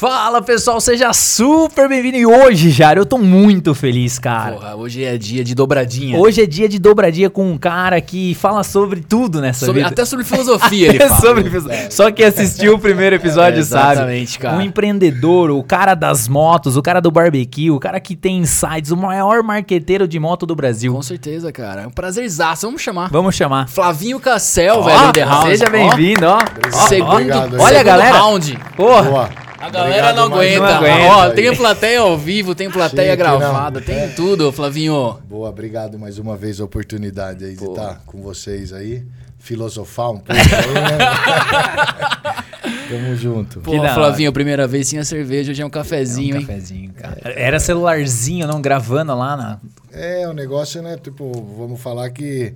Fala pessoal, seja super bem-vindo. E hoje, Jário, eu tô muito feliz, cara. Porra, hoje é dia de dobradinha. Hoje é dia de dobradinha com um cara que fala sobre tudo nessa Sobre- vida. até sobre filosofia ele É fala. sobre filos- Só que assistiu o primeiro episódio É, sabe. exatamente, cara. Um empreendedor, o cara das motos, o cara do barbecue, o cara que tem insights, o maior marqueteiro de moto do Brasil. Com certeza, cara. É um prazerzaço. Vamos chamar. Vamos chamar. Flavinho Cassel, Ó, velho, The House. Seja Ó, bem-vindo, ó. Ó, Segundo, Obrigado. Olha, segundo galera. round. Porra. Boa. A galera não mais aguenta. Não vez Ó, aí. tem plateia ao vivo, tem plateia Chique, não. gravada, tem É. tudo, Flavinho. Boa, obrigado mais uma vez a oportunidade aí de estar com vocês aí. Filosofar um pouco aí, né? Tamo junto. Pô. Flavinho, primeira vez tinha cerveja, hoje é um cafezinho, um hein? cafezinho, cara. Era celularzinho, não gravando lá na. É, o negócio, né? Tipo, vamos falar que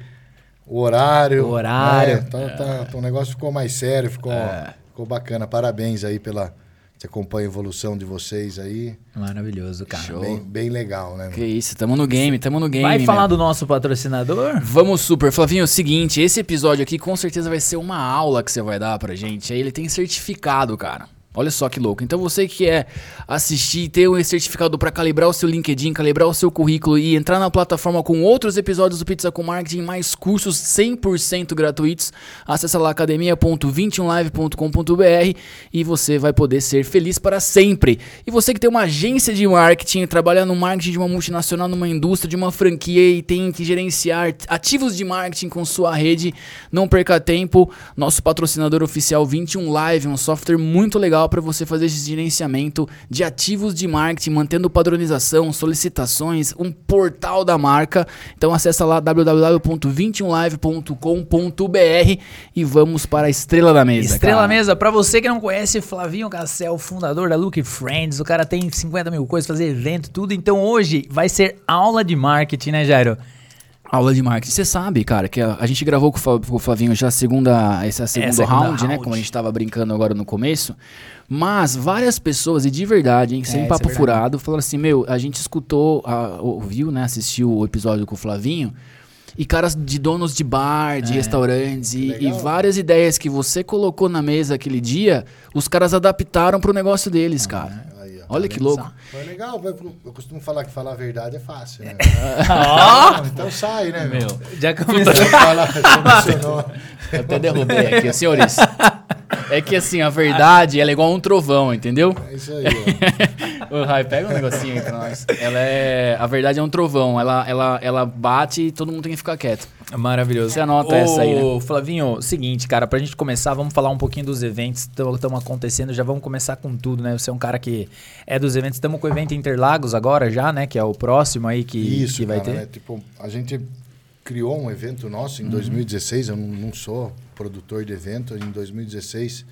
o horário. O horário. né, tá, tá- tá- o negócio ficou mais sério, ficou, ficou bacana. Parabéns aí pela. Você acompanha a evolução de vocês aí. Maravilhoso, cara. Show. Bem, bem legal, né? Que isso, tamo no game, tamo no game. Vai né? falar do nosso patrocinador? Vamos super. Flavinho, é o seguinte, esse episódio aqui com certeza vai ser uma aula que você vai dar pra gente. Aí ele tem certificado, cara. Olha só que louco. Então você que quer assistir, ter um certificado pra calibrar o seu LinkedIn, calibrar o seu currículo e entrar na plataforma com outros episódios do Pizza com Marketing, mais cursos 100% gratuitos, acessa lá academia.21live.com.br e você vai poder ser feliz para sempre. E você que tem uma agência de marketing, trabalha no marketing de uma multinacional, numa indústria, de uma franquia e tem que gerenciar ativos de marketing com sua rede, não perca tempo. Nosso patrocinador oficial 21 Live, um software muito legal para você fazer esse gerenciamento de ativos de marketing, mantendo padronização, solicitações, um portal da marca. Então acessa lá www.21live.com.br e vamos para a estrela da mesa. Estrela cara. Mesa, pra você que não conhece, Flavinho Cassel, fundador da Look Friends, o cara tem 50 mil coisas, fazer evento, tudo. Então hoje vai ser aula de marketing, né, Jairo? Aula de marketing. Você sabe, cara, que a, a gente gravou com o Flavinho já a segunda, esse é o segundo segunda round, né? round. Como a gente tava brincando agora no começo. Mas várias pessoas, e de verdade, hein, sem isso é papo furado, falaram assim: meu, a gente escutou, a- ouviu, né? Assistiu o episódio com o Flavinho. E caras de donos de bar, É. de restaurantes, e, e várias ideias que você colocou na mesa aquele dia, os caras adaptaram pro negócio deles, cara. Olha que louco. Foi legal, eu eu costumo falar que falar a verdade é fácil, né? Ó, então sai, né, meu? já começou. Eu até derrubei aqui, senhores. É que assim, a verdade, ela é igual um trovão, entendeu? É isso aí, ó. Ô, Rai, pega um negocinho aí pra nós. Ela é. A verdade é um trovão. Ela, ela, ela bate e todo mundo tem que ficar quieto. Maravilhoso. Você anota Ô, essa aí, né? Flavinho, seguinte, cara, pra gente começar, vamos falar um pouquinho dos eventos que estão acontecendo. Já vamos começar com tudo, né? Você é um cara que é dos eventos. Estamos com o evento Interlagos agora já, né? Que é o próximo aí que, Isso, que vai cara, ter. né? Tipo, a gente criou um evento nosso em 2016, eu não, não sou produtor de evento, em 2016,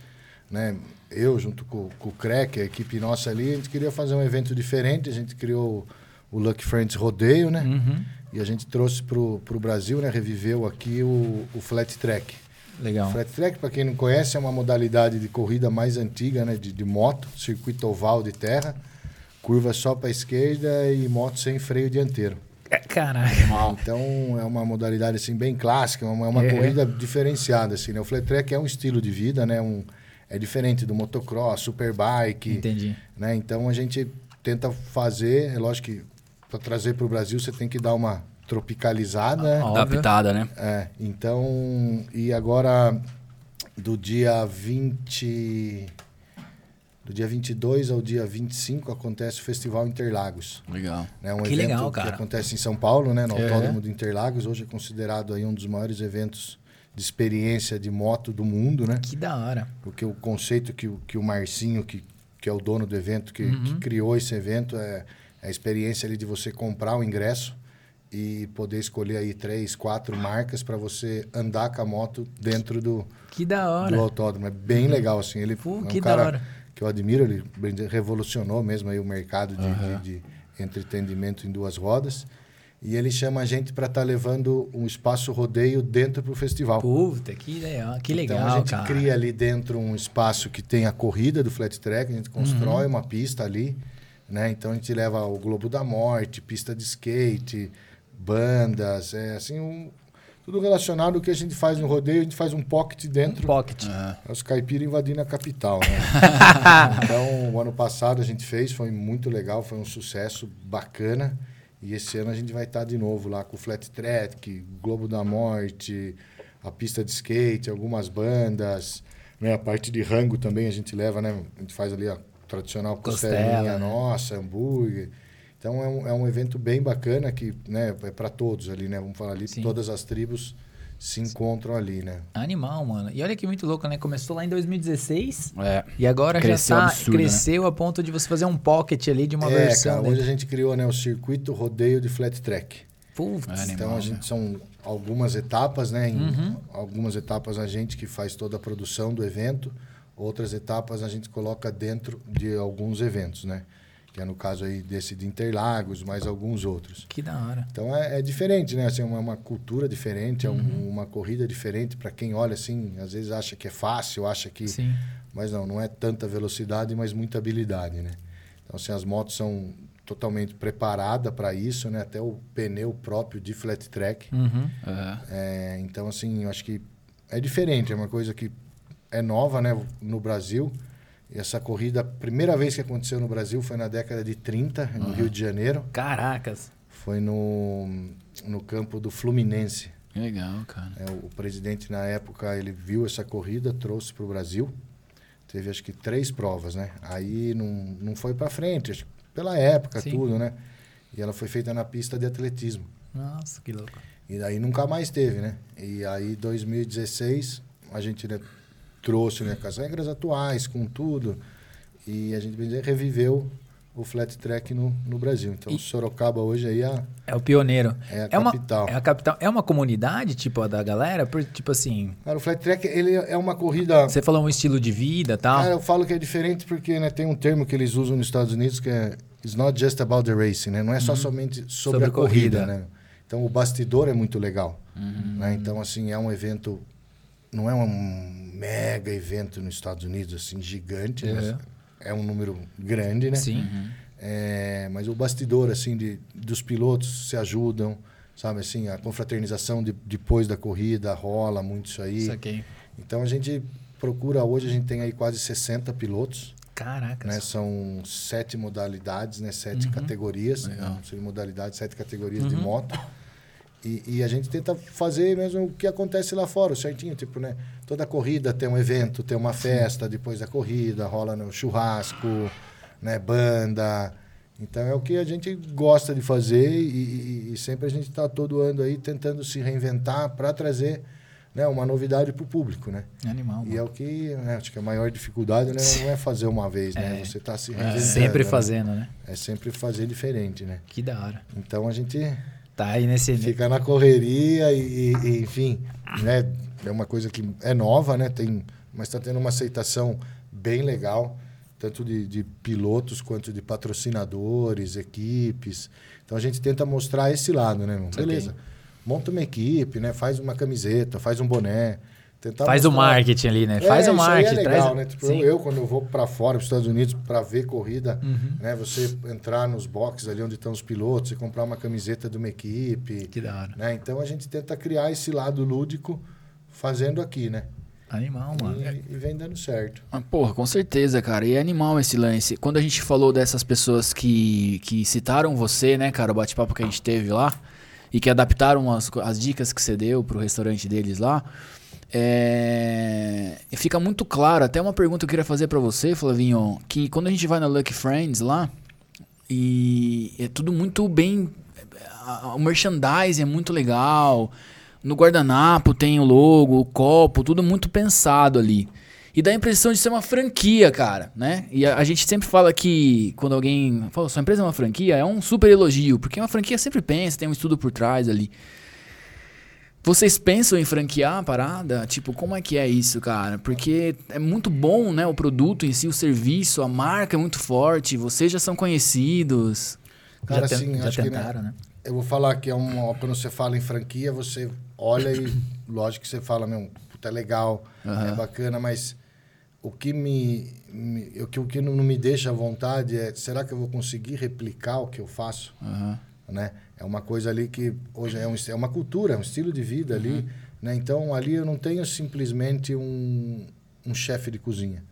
né? Eu, junto com, com o Crack, a equipe nossa ali, a gente queria fazer um evento diferente, a gente criou o Lucky Friends Rodeio, né? Uhum. E a gente trouxe pro, pro Brasil, né? Reviveu aqui o, o Flat Track. Legal. Flat Track, para quem não conhece, é uma modalidade de corrida mais antiga, né? De, de moto, circuito oval de terra, curva só para a esquerda e moto sem freio dianteiro. Caraca. Então é uma modalidade assim bem clássica, uma, uma É. corrida diferenciada assim, né? O flat track é um estilo de vida, né? Um, é diferente do motocross, superbike, Entendi. né? Então a gente tenta fazer, é lógico que para trazer para o Brasil você tem que dar uma tropicalizada, né? Adaptada, né? É, então, e agora do dia 20 do dia 22 ao dia 25 acontece o Festival Interlagos. Legal. É um Que evento legal, que cara. acontece em São Paulo, né, no É. Autódromo do Interlagos. Hoje é considerado aí um dos maiores eventos de experiência de moto do mundo, né? Que da hora. Porque o conceito que, o- que o Marcinho, que, que é o dono do evento, que, Uhum. que criou esse evento, é a experiência ali de você comprar o ingresso e poder escolher aí três, quatro marcas para você andar com a moto dentro do, Que da do hora. autódromo. É bem legal, assim. Ele Pô, é um que da cara hora. que eu admiro, ele revolucionou mesmo aí o mercado de, de- de entretenimento em duas rodas. E ele chama a gente para estar levando um espaço rodeio dentro para o festival. Puta, que legal. Que legal, então a gente cara. cria ali dentro um espaço que tem a corrida do flat track, a gente Uhum. constrói uma pista ali, né? Então a gente leva o Globo da Morte, pista de skate, bandas, é assim um tudo relacionado ao que a gente faz no rodeio, a gente faz um pocket dentro. Pocket. É Os caipiras invadindo a capital, né? então, o ano passado a gente fez, foi muito legal, foi um sucesso bacana. E esse ano a gente vai estar de novo lá com o Flat Track, Globo da Morte, a pista de skate, algumas bandas, né? A parte de rango também a gente leva, né? A gente faz ali a tradicional Costela, costelinha né? nossa, hambúrguer. Então é um, é um evento bem bacana que, né, é para todos ali, né? Vamos falar ali, Sim. todas as tribos se encontram ali, né? Animal, mano. E olha que muito louco, né? Começou lá em 2016 É. e agora Cresceu já tá, absurdo, né? cresceu a ponto de você fazer um pocket ali de uma é, versão. cara, né? hoje a gente criou né, o circuito rodeio de flat track. Putz, É, animal, então a né? gente são algumas etapas, né? Em Uhum. algumas etapas a gente que faz toda a produção do evento, outras etapas a gente coloca dentro de alguns eventos, né? Que é no caso aí desse de Interlagos, mais alguns outros. que da hora. Então é, é diferente, né? Assim, é uma, uma cultura diferente, é um- Uhum. uma corrida diferente para quem olha assim, às vezes acha que é fácil, acha que Sim. mas não, não é tanta velocidade, mas muita habilidade, né? Então, assim, as motos são totalmente preparadas para isso, né? Até o pneu próprio de flat track. Uhum. É. É, então, assim, eu acho que é diferente, é uma coisa que é nova, né? No Brasil. E essa corrida, a primeira vez que aconteceu no Brasil foi na década de 30, no Rio de Janeiro. Caracas. Foi no, no campo do Fluminense. Legal, cara. É, o presidente, na época, ele viu essa corrida, trouxe para o Brasil. Teve, acho que, três provas, né? Aí não, não foi para frente, acho pela época, Sim. tudo, né? E ela foi feita na pista de atletismo. Nossa, que louco. E daí nunca mais teve, né? E aí, 2016, a gente né, trouxe né, com as regras atuais, com tudo. E a gente dizer, reviveu o flat track no, no Brasil. Então, E- Sorocaba hoje aí é a, É o pioneiro. é a É uma, capital. é a capital. É uma comunidade, tipo, a da galera? Por, tipo assim, Cara, o flat track, ele é uma corrida... você falou um estilo de vida e tal. Cara, eu falo que é diferente porque né, tem um termo que eles usam nos Estados Unidos que é It's not just about the racing, né? Não é só somente sobre, Uhum. Sobre a corrida, corrida. né? Então o bastidor é muito legal, Uhum. né? Então assim, é um evento não é um mega evento nos Estados Unidos assim gigante, mas Uhum. é um número grande, né? Sim. É, mas o bastidor assim de, dos pilotos se ajudam, sabe assim, a confraternização de, depois da corrida rola muito isso aí. Saquei. Então a gente procura hoje, a gente tem aí quase 60 pilotos, Caracas. né? São sete modalidades, né? Sete Uhum. categorias, Legal. né? Modalidades, sete categorias de Uhum. moto. E, e a gente tenta fazer mesmo o que acontece lá fora, certinho, tipo, né? Toda corrida tem um evento, tem uma festa depois da corrida, rola no churrasco, né? Banda. Então é o que a gente gosta de fazer e, e- e sempre a gente está todo ano aí tentando se reinventar para trazer né, uma novidade para o público, né? Animal. E mano. é o que, né, acho que a maior dificuldade né, não é fazer uma vez, né? É. Você está se É. reinventando. Sempre né? fazendo, né? É sempre fazer diferente, né? Que da hora. Então a gente Tá aí nesse. fica na correria e, e- enfim, né? É uma coisa que é nova, né? Tem, mas está tendo uma aceitação bem legal, tanto de, de pilotos quanto de patrocinadores, equipes. Então a gente tenta mostrar esse lado, né? Saquei. Beleza. Monta uma equipe, né? Faz uma camiseta, faz um boné. Tentar Faz o mostrar- marketing ali, né? é, Faz o aí marketing. é legal, traz... né? Tipo, Sim. eu, eu, quando eu vou para fora, para os Estados Unidos, para ver corrida, Uhum. né? Você entrar nos boxes ali onde estão os pilotos e comprar uma camiseta de uma equipe, Que da hora. né? Então a gente tenta criar esse lado lúdico fazendo aqui, né? Animal, mano. E, e vem dando certo. Ah, porra, com certeza, cara. E é animal esse lance. Quando a gente falou dessas pessoas que, que citaram você, né, cara, o bate-papo que a gente teve lá, e que adaptaram as, as dicas que você deu pro restaurante deles lá, é... fica muito claro, até uma pergunta que eu queria fazer pra você, Flavinho, que quando a gente vai na Lucky Friends lá, e é tudo muito bem. O merchandising é muito legal. No guardanapo tem o logo, o copo, tudo muito pensado ali. E dá a impressão de ser uma franquia, cara, né? E a, a gente sempre fala que quando alguém fala, sua empresa é uma franquia, é um super elogio, porque uma franquia sempre pensa, tem um estudo por trás ali. Vocês pensam em franquear a parada? Tipo, como é que é isso, cara? Porque é muito bom, né? O produto em si, o serviço, a marca é muito forte, vocês já são conhecidos. Cara, já, assim, já acho que, né, tentaram, né? Eu vou falar que é um, quando você fala em franquia, você olha e lógico que você fala, meu, puta, é legal, é Aham. bacana, mas o que me, me o que, o que não me deixa à vontade é, será que eu vou conseguir replicar o que eu faço? Aham. né? É uma coisa ali que hoje é, um, é uma cultura, é um estilo de vida ali, né? Então ali eu não tenho simplesmente um, um chefe de cozinha,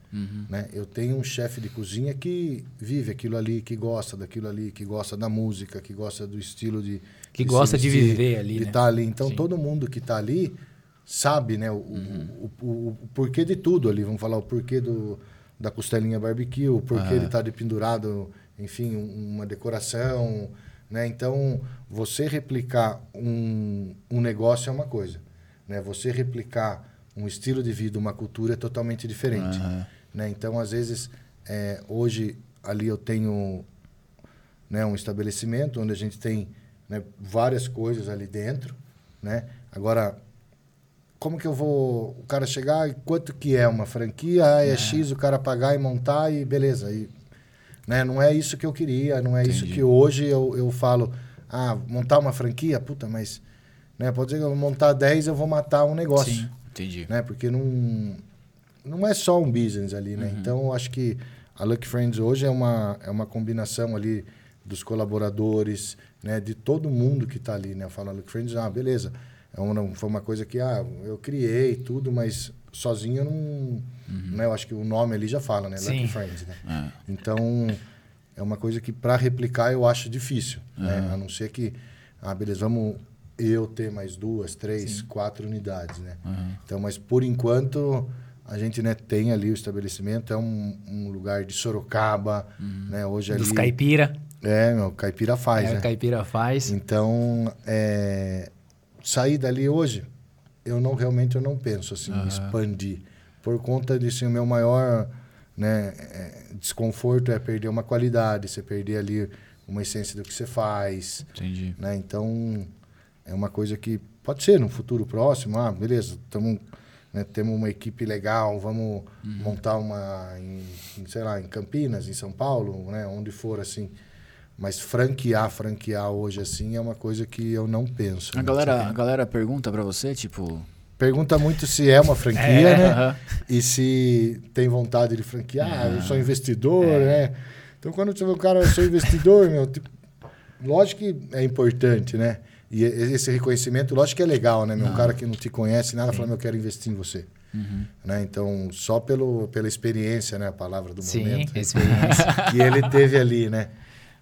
né? Eu tenho um chefe de cozinha que vive aquilo ali, que gosta daquilo ali, que gosta da música, que gosta do estilo de Que de gosta de viver ali, de né? estar ali. Então Sim. todo mundo que está ali sabe, né, o, o, o, o porquê de tudo ali. Vamos falar o porquê do, da costelinha barbecue, o porquê ele tá de pendurado, enfim, um- uma decoração, né? Então, você replicar um, um negócio é uma coisa, né? Você replicar um estilo de vida, uma cultura é totalmente diferente, né? Então, às vezes, é, hoje ali eu tenho né, um estabelecimento onde a gente tem né, várias coisas ali dentro, né? Agora, como que eu vou o cara chegar e quanto que é uma franquia? Ah, é, X, o cara pagar e montar e beleza. E, né, não é isso que eu queria, não é isso Entendi. que hoje eu, eu falo, ah, montar uma franquia? Puta, mas né, pode dizer que eu vou montar 10 eu vou matar um negócio Sim. Entendi. né? Porque não, não é só um business ali, né? Então, eu acho que a Lucky Friends hoje é uma, é uma combinação ali dos colaboradores, né? De todo mundo que está ali, né? Eu falo a Lucky Friends, ah, beleza. É uma, foi uma coisa que, ah, eu criei tudo, mas sozinho eu não... Né? Eu acho que o nome ali já fala, né? Sim. Lucky Friends, né? É. Então, é uma coisa que para replicar eu acho difícil, né? A não ser que, ah, beleza, vamos eu ter mais duas, três, quatro unidades, né? Então, mas por enquanto a gente né, tem ali o estabelecimento, é um, um lugar de Sorocaba, né? Hoje ali... Dos caipira. É, meu, caipira faz, é, né? caipira faz. Então, é, sair dali hoje, eu não realmente eu não penso assim, em expandir. Por conta disso, o meu maior né, é, desconforto é perder uma qualidade, você perder ali uma essência do que você faz. Entendi. Né? Então, é uma coisa que pode ser no futuro próximo, ah, beleza, tamo, né, temos uma equipe legal, vamos montar uma, em, em, sei lá, em Campinas, em São Paulo, né, onde for assim. Mas franquear, franquear hoje assim é uma coisa que eu não penso. A né? galera, a galera pergunta pra você, tipo. Pergunta muito se é uma franquia, É, né? aham. E se tem vontade de franquear, ah, eu sou investidor, né? Então, quando você vê o cara, eu sou investidor, meu, tipo, lógico que é importante, né? E esse reconhecimento, lógico que é legal, né? Meu, um cara que não te conhece nada, fala, meu, eu quero investir em você. Né? Então, só pelo, pela experiência, né? A palavra do Sim, momento. experiência. Que ele teve ali, né?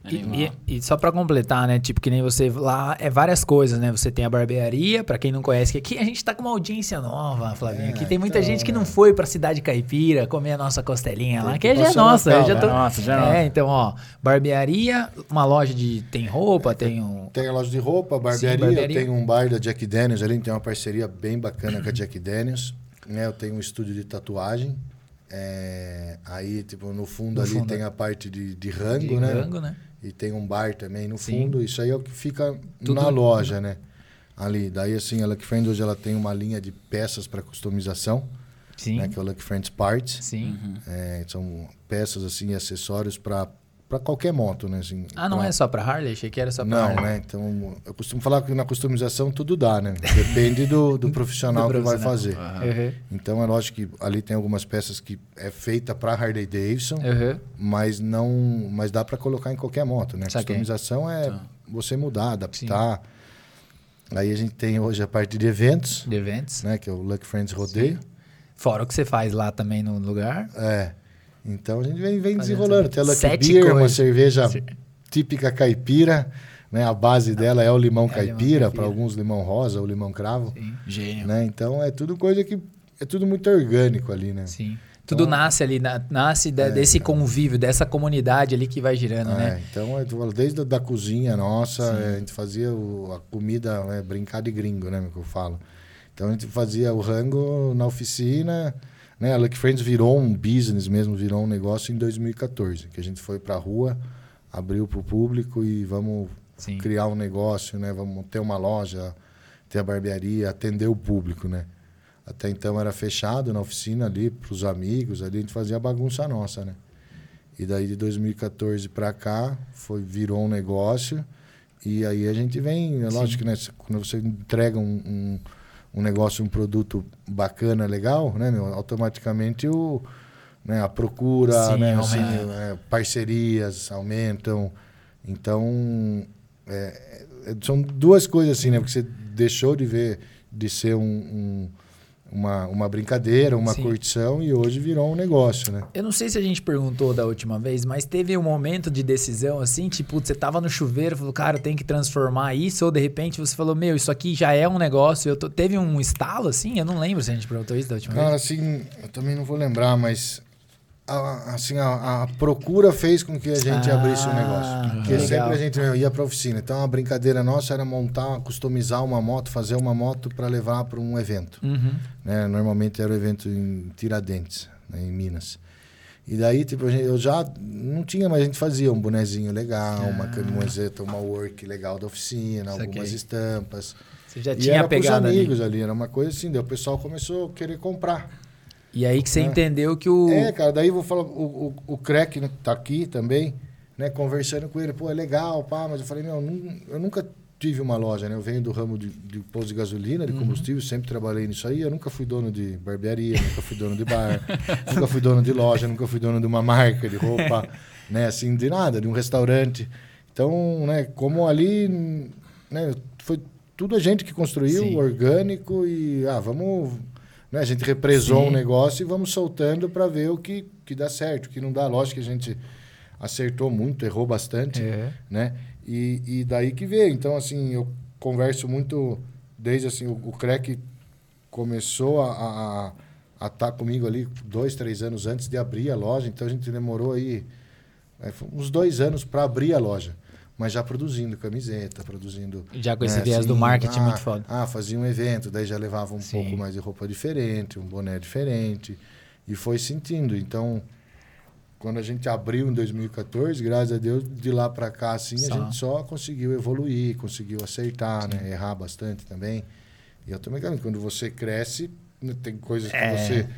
E, e- e só pra completar, né? Tipo, que nem você lá, é várias coisas, né? Você tem a barbearia, pra quem não conhece, que aqui a gente tá com uma audiência nova, Flavinho. É, aqui tem muita então, gente que não né? foi pra cidade caipira comer a nossa costelinha lá, Tem que que já é passar no nossa. Eu Natal, já tô... né? Nossa, já é é, nossa. então, ó, barbearia, uma loja de. Tem roupa, tem um. Tem a loja de roupa, barbearia, barbearia. eu tenho um bar da Jack Daniels ali, tem uma parceria bem bacana com a Jack Daniels. Né? Eu tenho um estúdio de tatuagem. É, aí, tipo, no fundo No ali fundo, tem a parte de, de rango, de né? rango, né? E tem um bar também no Sim. fundo. Isso aí é o que fica Tudo- na loja, né? Ali. Daí, assim, a Lucky Friends hoje ela tem uma linha de peças para customização, Sim. né? Que é o Lucky Friends Parts. Sim. É, são peças, assim, e acessórios para qualquer moto, né? Assim, Ah, não pra- é só pra Harley? Achei que era só pra não, Harley. né? Então, eu costumo falar que na customização tudo dá, né? Depende do, do profissional Do que vai fazer. Uhum. Então, é lógico que ali tem algumas peças que é feita para Harley Davidson, Uhum. mas não, mas dá para colocar em qualquer moto, né? Saquei. Customização é Tá. você mudar, adaptar. Aí a gente tem hoje a parte de eventos, De eventos. né? Que é o Lucky Friends Rodeio. Fora o que você faz lá também no lugar. É. Então a gente vem, vem desenrolando. Tem a Lucky sete Beer, uma cerveja Sim. típica caipira. Né? A base dela é o limão É caipira, para alguns limão rosa ou limão cravo. Sim. Gênio. Né? Então é tudo coisa que. É tudo muito orgânico ali, né? Sim. Tudo Então- nasce ali, na- nasce da- desse convívio, dessa comunidade ali que vai girando, É, né? então, desde a da cozinha nossa, é, a gente fazia o- a comida, é, brincar de gringo, né, que eu falo. Então, a gente fazia o rango na oficina, né, a Lucky Friends virou um business mesmo, virou um negócio em 2014, que a gente foi pra rua, abriu pro público e vamos Sim. criar um negócio, né, vamos ter uma loja, ter a barbearia, atender o público, né. Até então era fechado na oficina ali, pros amigos, ali a gente fazia a bagunça nossa, né. E daí de 2014 para cá foi virou um negócio e aí a gente vem, é lógico que né, quando você entrega um, um, um negócio, um produto bacana, legal, né, meu, automaticamente o né, a procura, Sim, né, assim, é, parcerias aumentam. Então é, é, são duas coisas assim, né? Porque você deixou de ver de ser um, um uma, uma brincadeira, uma Sim. curtição e hoje virou um negócio, né? Eu não sei se a gente perguntou da última vez, mas teve um momento de decisão assim, tipo, você tava no chuveiro, falou, cara, tem que transformar isso, ou de repente você falou, meu, isso aqui já é um negócio. Eu tô... Teve um estalo assim? Eu não lembro se a gente perguntou isso da última cara, vez. Cara, assim, eu também não vou lembrar, mas a, assim, a, a, procura fez com que a gente ah, abrisse um negócio. Porque legal. sempre a gente ia para oficina. Então a brincadeira nossa era montar, customizar uma moto, fazer uma moto para levar para um evento. Uhum. Né? Normalmente era o um evento em Tiradentes, né? em Minas. E daí, tipo, eu já não tinha, mas a gente fazia um bonezinho legal, ah. uma camiseta, uma work legal da oficina, Isso algumas aqui. estampas. Você já e tinha era pegado amigos ali. ali. Era uma coisa assim, daí o pessoal começou a querer comprar. E aí que você é. entendeu que o. É, cara, daí vou falar, o, o, o Crack né, tá aqui também, né? Conversando com ele, pô, é legal, pá, mas eu falei, meu, eu nunca tive uma loja, né? Eu venho do ramo de, de posto de gasolina, de uhum. combustível, uhum. sempre trabalhei nisso aí. Eu nunca fui dono de barbearia, nunca fui dono de bar, nunca fui dono de loja, nunca fui dono de uma marca de roupa, né? Assim, de nada, de um restaurante. Então, né, como ali, né, foi tudo a gente que construiu, Sim. orgânico e, ah, vamos né? A gente represou Sim. um negócio e vamos soltando para ver o que, que dá certo, o que não dá. Lógico que a gente acertou muito, errou bastante, é. né? E, e daí que veio. Então, assim, eu converso muito desde assim, o, o Crack começou a estar tá comigo ali dois, três anos antes de abrir a loja. Então, a gente demorou aí é, uns dois anos para abrir a loja mas já produzindo camiseta, produzindo. Já com esse né, viés assim, do marketing ah, muito foda. Ah, fazia um evento, daí já levava um Sim. pouco mais de roupa diferente, um boné diferente, e foi sentindo. Então, quando a gente abriu em 2014, graças a Deus, de lá para cá, assim, só. a gente só conseguiu evoluir, conseguiu acertar, né? Errar bastante também. E eu também, quando você cresce, né, tem coisas é. que você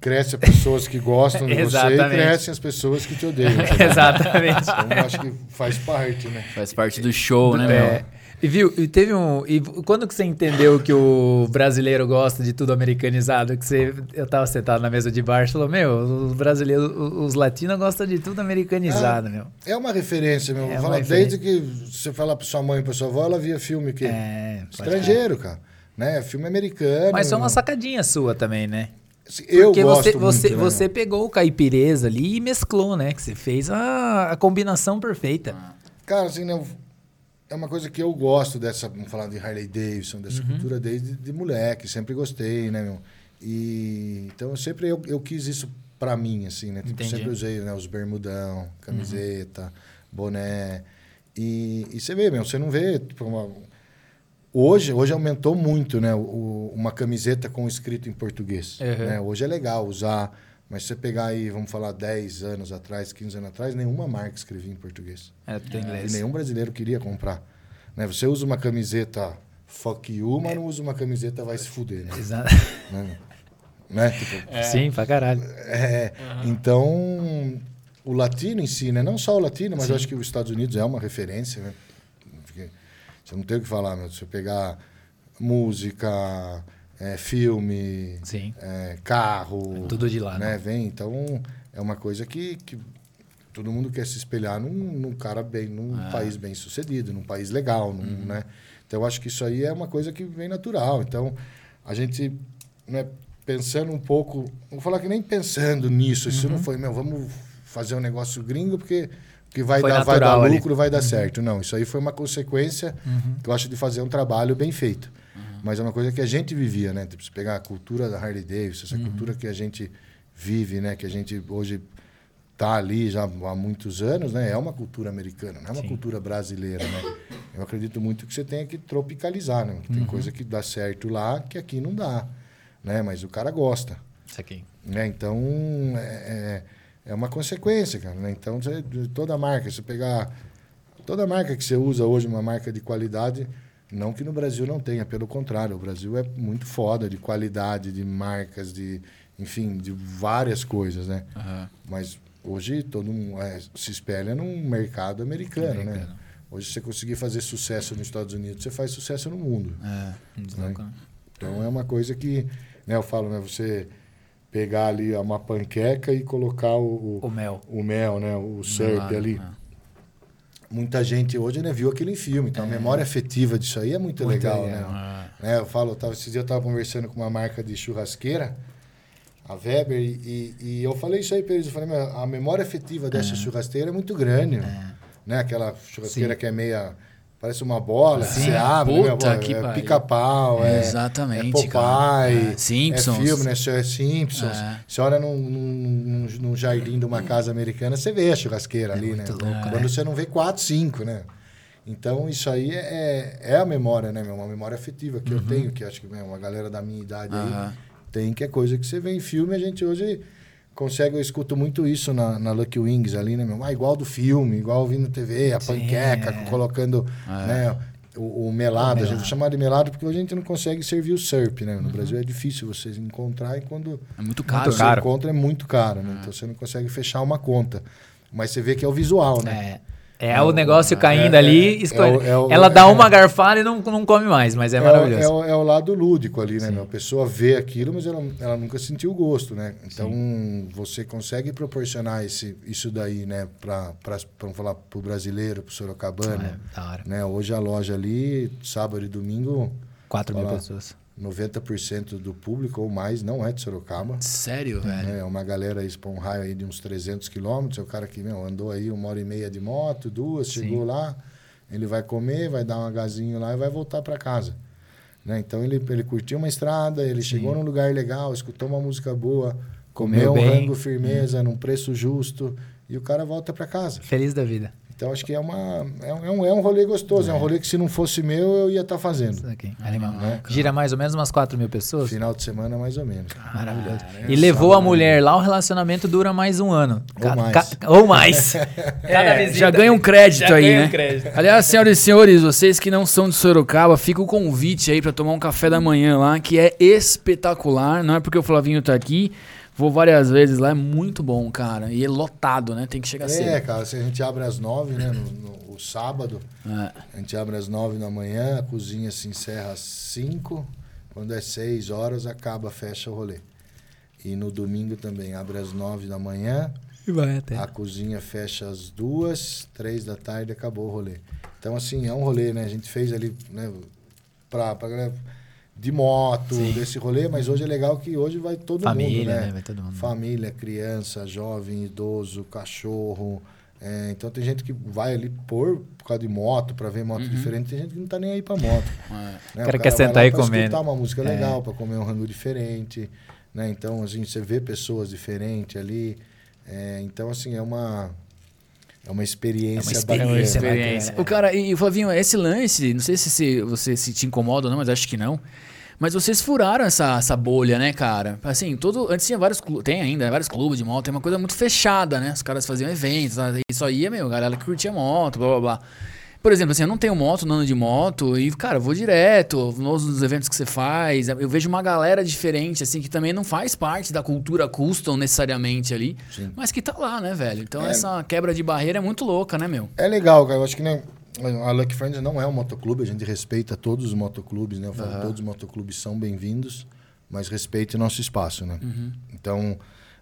cresce as pessoas que gostam de você e crescem as pessoas que te odeiam. Exatamente. Então, acho que faz parte, né? Faz parte do show, né, é. meu? E viu, e teve um. E quando que você entendeu que o brasileiro gosta de tudo americanizado? Que você, eu tava sentado na mesa de bar e falou, meu, os brasileiros, os latinos gostam de tudo americanizado, é, meu. É uma referência, meu. É Fala, desde que você fala pra sua mãe e pra sua avó, ela via filme que. É, estrangeiro, cara. Né? Filme americano. Mas é uma sacadinha sua também, né? Eu Porque gosto você, muito, você, né? você pegou o caipireza ali e mesclou, né? Que você fez a, a combinação perfeita. Cara, assim, né? É uma coisa que eu gosto dessa, vamos falar de Harley Davidson, dessa uhum. cultura desde de moleque, sempre gostei, né, meu? E então sempre eu, eu quis isso para mim, assim, né? Tipo, sempre usei né, os bermudão, camiseta, uhum. boné. E, e você vê, meu, você não vê tipo, uma, Hoje, hoje aumentou muito, né? O, uma camiseta com escrito em português. Uhum. Né? Hoje é legal usar, mas se você pegar aí, vamos falar, 10 anos atrás, 15 anos atrás, nenhuma marca escrevia em português. É, tem inglês. E nenhum brasileiro queria comprar. Né? Você usa uma camiseta fuck you, mas é. não usa uma camiseta vai se fuder. Né? Exato. Né? né? Tipo, é. Sim, pra caralho. É, uhum. Então, o latino em si, né? Não só o latino, mas Sim. eu acho que os Estados Unidos é uma referência, né? Você não tem o que falar, meu. Se você pegar música, é, filme, é, carro. Tudo de lá, né? né? Vem. Então, é uma coisa que, que todo mundo quer se espelhar num, num cara bem, num ah. país bem sucedido, num país legal, num, uhum. né? Então, eu acho que isso aí é uma coisa que vem natural. Então, a gente, né, pensando um pouco, vou falar que nem pensando nisso, isso uhum. não foi, meu, vamos fazer um negócio gringo, porque que vai dar, vai dar lucro, ali. vai dar uhum. certo. Não, isso aí foi uma consequência uhum. que eu acho de fazer um trabalho bem feito. Uhum. Mas é uma coisa que a gente vivia, né? Tipo, se pegar a cultura da Harley Davidson, essa uhum. cultura que a gente vive, né? Que a gente hoje tá ali já há muitos anos, né? É uma cultura americana, não é uma Sim. cultura brasileira, né? Eu acredito muito que você tenha que tropicalizar, né? Tem uhum. coisa que dá certo lá que aqui não dá, né? Mas o cara gosta. Isso aqui. Né? Então, é, é é uma consequência, cara. Né? Então, você, toda marca, se pegar. Toda marca que você usa hoje, uma marca de qualidade, não que no Brasil não tenha, pelo contrário, o Brasil é muito foda de qualidade, de marcas, de, enfim, de várias coisas, né? Uhum. Mas hoje todo mundo é, se espelha num mercado americano, né? americano, né? Hoje, você conseguir fazer sucesso nos Estados Unidos, você faz sucesso no mundo. É, né? Então, é uma coisa que, né, eu falo, né, você pegar ali uma panqueca e colocar o, o mel, o mel, né, o surf ali. muita gente hoje né, viu aquele filme. Então, a memória afetiva disso aí é muito, Muito legal, legal. né? Né, Eu falo, eu tava, esses dias eu estava conversando com uma marca de churrasqueira, a Weber, e, e eu falei isso aí para eles. Eu falei, "Meu, a memória afetiva dessa churrasqueira é muito grande. Né? Aquela churrasqueira Sim. que é meia. Parece uma bola, Sim. você abre, Puta né? que é pica-pau, é, Exatamente, é Popeye, cara. É, Simpsons. é filme, né? É Simpsons. É. Você olha num, num, num- jardim de uma casa americana, você vê a churrasqueira ali, né? louco, Quando você não vê quatro, cinco, né? Então, isso aí é, é a memória, né, meu? Uma memória afetiva que eu tenho, que acho que meu, uma galera da minha idade Uhum. Aí tem, que é coisa que você vê em filme. A gente hoje consegue, eu escuto muito isso na, na Lucky Wings ali, né, meu? Ah, igual do filme, igual ouvindo TV, a Sim, panqueca, é. colocando, né? O, o melado, O a gente melado. chama de melado porque hoje a gente não consegue servir o SERP, né? No Brasil é difícil vocês encontrar e quando É muito caro. você né? caro. encontra é muito caro, né? Então você não consegue fechar uma conta. Mas você vê que é o visual, né? É. É o negócio caindo é, ali, é, é o- é o- Ela dá é. uma garfada e não, não come mais, mas é, É, o, maravilhoso. é, o, é o lado lúdico ali, né? meu? A pessoa vê aquilo, mas ela, ela nunca sentiu o gosto, né? Então, você consegue proporcionar esse, isso daí, né? Para, falar, para o brasileiro, para o sorocabano. É, da hora. Né? Hoje a loja ali, sábado e domingo, 4 mil pessoas. 90% do público ou mais não é de Sorocaba. Sério, velho. né? É uma galera aí um raio aí de uns 300 quilômetros. É o cara que meu, andou aí uma hora e meia de moto, duas, Sim. chegou lá, ele vai comer, vai dar um agazinho lá e vai voltar para casa. Né? Então ele, ele curtiu uma estrada, ele chegou num lugar legal, escutou uma música boa, comeu, Comeu um bem. rango firmeza, num preço justo e o cara volta para casa. Feliz da vida. Então acho que é, uma, é, um, é um- é rolê gostoso, é. um rolê que se não fosse meu eu ia estar fazendo. Isso aqui, animal. né? Gira mais ou menos umas 4 mil pessoas. Final de semana mais ou menos. Maravilhoso. é E levou a mulher lá, o relacionamento dura mais um ano. Ou mais. ou mais. É, já ganha um crédito Já aí, ganha né? um crédito. Aliás, senhoras e senhores, vocês que não são de Sorocaba, fica o convite aí pra tomar um café da manhã lá, que é espetacular. Não é porque o Flavinho tá aqui, vou várias vezes lá, é muito bom, cara. E é lotado, né? Tem que chegar É, cedo. cara, se a gente abre às nove, né? No, no- o sábado, É. a gente abre às nove da manhã, a cozinha se encerra às cinco. Quando é seis horas, acaba, fecha o rolê. E no domingo também, abre às nove da manhã, E vai até. a cozinha fecha às duas, três da tarde, acabou o rolê. Então, assim, é um rolê, né? A gente fez ali, né? Pra, pra galera de moto, Sim. desse rolê, mas hoje é legal que hoje vai todo Família, mundo, né? né? Vai todo mundo. Família, criança, jovem, idoso, cachorro. É, então tem gente que vai ali por, por causa de moto, para ver moto diferente. Tem gente que não tá nem aí pra moto. É. Né? O cara quer sentar e pra comer, escutar uma música É. legal, para comer um rango diferente. Né? Então, assim, você vê pessoas diferentes ali. É, então, assim, é uma, é uma experiência, experiência, bacana. né? Experiência. É. O cara, e Flavinho, esse lance, não sei se, se você se te incomoda ou não, mas acho que não. Mas vocês furaram essa, essa bolha, né, cara? Assim, todo. Antes tinha vários clubes, tem ainda, vários clubes de moto, tem uma coisa muito fechada, né? Os caras faziam eventos, isso aí é, meu, galera que curtia moto, blá blá blá. Por exemplo, assim, eu não tenho moto, não ando de moto, e, cara, eu vou direto nos eventos que você faz. Eu vejo uma galera diferente, assim, que também não faz parte da cultura custom necessariamente ali, Sim. mas que tá lá, né, velho? Então É. essa quebra de barreira é muito louca, né, meu? É legal, cara. Eu acho que né, a Lucky Friends não é um motoclube, a gente respeita todos os motoclubes, né? Eu falo, todos os motoclubes são bem-vindos, mas respeite o nosso espaço, né? Então,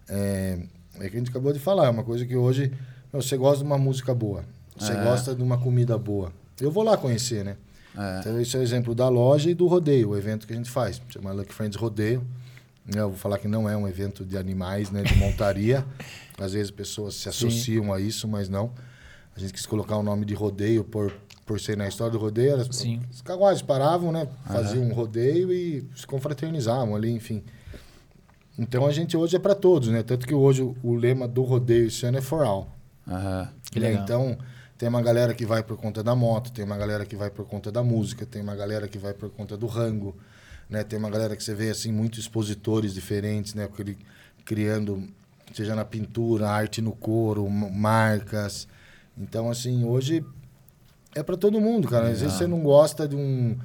é, é que a gente acabou de falar, é uma coisa que hoje meu, você gosta de uma música boa, você É. gosta de uma comida boa. Eu vou lá conhecer, né? É. Então, esse é o exemplo da loja e do rodeio, o evento que a gente faz. Chama Lucky Friends Rodeio. né? Eu vou falar que não é um evento de animais, né? De montaria. Às vezes pessoas se associam a isso, mas não. A gente quis colocar o nome de rodeio por, por ser na história do rodeio. Elas, Sim. Os caguases paravam, né? Faziam um rodeio e se confraternizavam ali, enfim. Então a gente hoje é para todos, né? Tanto que hoje o, o lema do rodeio esse ano é for all. Que né? Então, tem uma galera que vai por conta da moto, tem uma galera que vai por conta da música, tem uma galera que vai por conta do rango, né? Tem uma galera que você vê, assim, muitos expositores diferentes, né? Porque ele criando, seja na pintura, arte no couro, marcas. Então, assim, hoje é para todo mundo, cara. Às vezes você não gosta de um,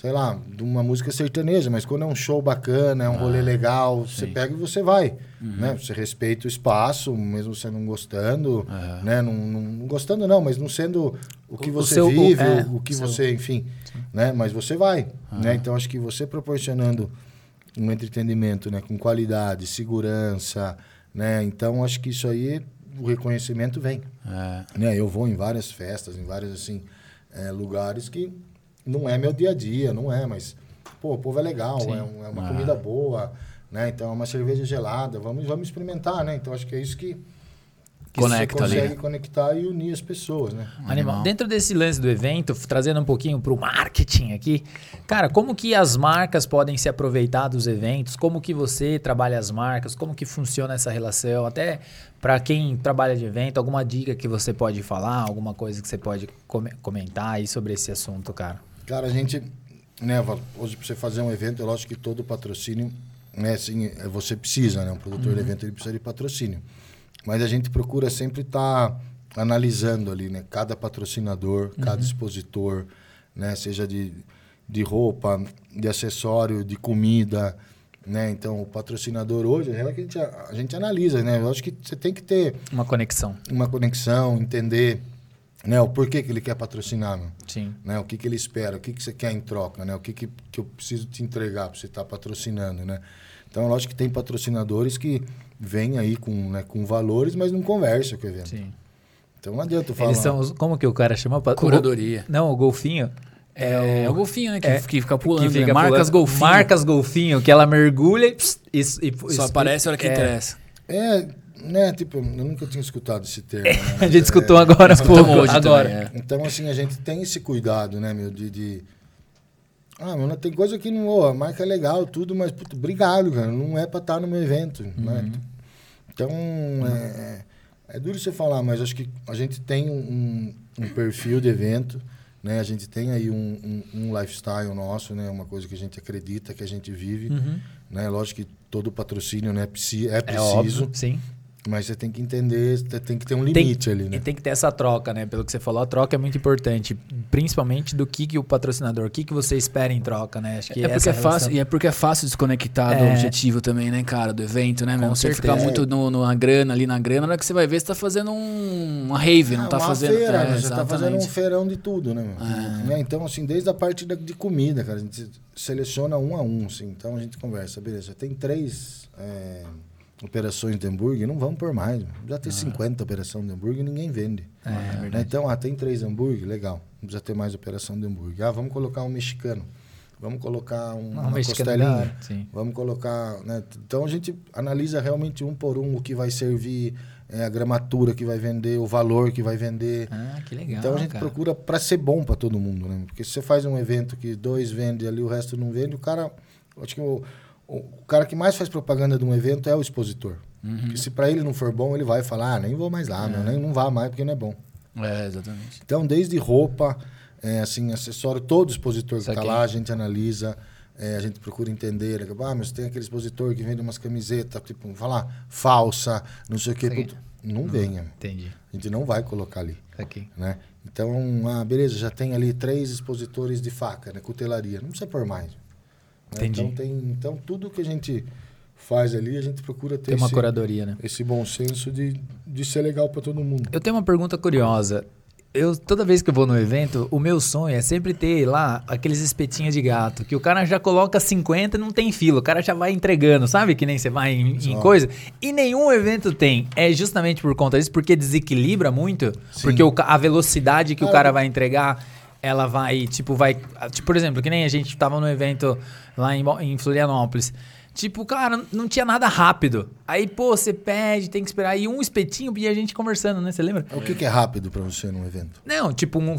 sei lá, de uma música sertaneja, mas quando é um show bacana, é um rolê legal, você pega e você vai, né? Você respeita o espaço, mesmo você não gostando, né? Não, não, não gostando não, mas não sendo o que O- o você seu- o- vive, é, o, que o seu- você, enfim, né? Mas você vai, né? Então acho que você proporcionando um entretenimento, né, com qualidade, segurança, né? Então acho que isso aí o reconhecimento vem. É. Né? Eu vou em várias festas, em vários assim, é, lugares que não é meu dia a dia, não é, mas pô, o povo é legal, é, um- é uma Ah. comida boa, né? Então é uma cerveja gelada, vamos, vamos experimentar, né? Então acho que é isso que, que Conecta você ali, consegue né? conectar e unir as pessoas, né? Animal. Dentro desse lance do evento, trazendo um pouquinho pro marketing aqui, cara, como que as marcas podem se aproveitar dos eventos? Como que você trabalha as marcas? Como que funciona essa relação? Até para quem trabalha de evento, alguma dica que você pode falar, alguma coisa que você pode come- comentar aí sobre esse assunto, cara? Cara, a gente, né, Val, hoje para você fazer um evento, é lógico que todo patrocínio, né, assim, é, você precisa, né, um produtor de evento ele precisa de patrocínio. Mas a gente procura sempre estar analisando ali, né, cada patrocinador, cada expositor, né, seja de, de roupa, de acessório, de comida, né, então o patrocinador hoje, é que a gente, a gente analisa, né, eu acho que você tem que ter Uma conexão. uma conexão, entender, né, o porquê que ele quer patrocinar, meu Sim. né? O que, que ele espera, o que, que você quer em troca, né? O que, que, que eu preciso te entregar para você estar patrocinando, né? Então, lógico que tem patrocinadores que vêm aí com, né, com valores, mas não conversam com o evento. Sim. Então, não adianta falar. Eles são os, como que o cara chama? Pa- o Curadoria. Não, o golfinho. É, o golfinho, né? Que, é, que fica pulando. que fica né? Marcas pulando. golfinho. Marcas golfinho, que ela mergulha e, pss, e, e- Só e- aparece a hora que é. interessa. É, né? Tipo, eu nunca tinha escutado esse termo. né? A gente é- escutou agora há pouco. hoje agora. também, é. Então, assim, a gente tem esse cuidado, né, meu, de... de... Ah, mano, tem coisa que não... Ô, a marca é legal, tudo, mas, puto, obrigado, cara. Não é pra estar no meu evento, né? Então, é, é duro você falar, mas acho que a gente tem um, um perfil de evento, né? A gente tem aí um, um, um lifestyle nosso, né? Uma coisa que a gente acredita, que a gente vive, né? Lógico que todo patrocínio né, é É preciso, óbvio, sim. Mas você tem que entender, tem que ter um Tem- limite ali, né? E tem que ter essa troca, né? Pelo que você falou, a troca é muito importante. Principalmente do que, que o patrocinador, o que, que você espera em troca, né? Acho que É porque essa é fácil, relação- e é porque é fácil desconectar do É. objetivo também, né, cara, do evento, né, meu? Você ficar muito no, no- na grana, ali na grana, na hora que você vai ver, você tá fazendo um, uma rave, não Ah, tá uma fazendo. feira, é, né? Você tá fazendo um feirão de tudo, né, meu? Né? Então, assim, desde a parte da- de comida, cara, a gente seleciona um a um, assim. Então a gente conversa, beleza, tem três é, operações de hambúrguer, não vamos por mais. Já tem 50 operações de hambúrguer, ninguém vende. É, Né? Então, ah, tem três hambúrguer, legal. Não precisa ter mais operação de hambúrguer. Ah, vamos colocar um mexicano. Vamos colocar um, Não, uma mexicano costelinha. sim. Vamos colocar. Né? Então a gente analisa realmente um por um o que vai servir, é, a gramatura que vai vender, o valor que vai vender. Ah, que legal. então a gente cara. procura para ser bom para todo mundo, né? Porque se você faz um evento que dois vendem ali, o resto não vende, o cara. Acho que o, o, cara que mais faz propaganda de um evento é o expositor. Porque se para ele não for bom, ele vai falar, ah, nem vou mais lá, meu, nem não vá mais porque não é bom. É, exatamente. Então, desde roupa, é, assim, acessório, todo expositor que está lá, a gente analisa, é, a gente procura entender. né? Ah, mas tem aquele expositor que vende umas camisetas, tipo, falar, falsa, não sei o quê. Puto. Não venha. Entendi. A gente não vai colocar ali. Aqui. Né? Então, ah, beleza, já tem ali três expositores de faca, né? Cutelaria. Não precisa pôr mais. Né? Entendi. Então, tem, então, tudo que a gente faz ali, a gente procura ter Tem uma esse, curadoria, né? esse bom senso de, de ser legal para todo mundo. Eu tenho uma pergunta curiosa. Eu, toda vez que eu vou no evento, o meu sonho é sempre ter lá aqueles espetinhos de gato, que o cara já coloca 50 e não tem fila, o cara já vai entregando, sabe? Que nem você vai em, em coisa. E nenhum evento tem. É justamente por conta disso, porque desequilibra muito, porque o a velocidade que o Cara, cara vai entregar, ela vai, tipo, vai. Tipo, por exemplo, que nem a gente tava no evento lá em, em Florianópolis. Tipo, cara, não tinha nada rápido. Aí, pô, você pede, tem que esperar. E um espetinho e a gente conversando, né? Você lembra? O que, que é rápido para você num evento? Não, tipo, um,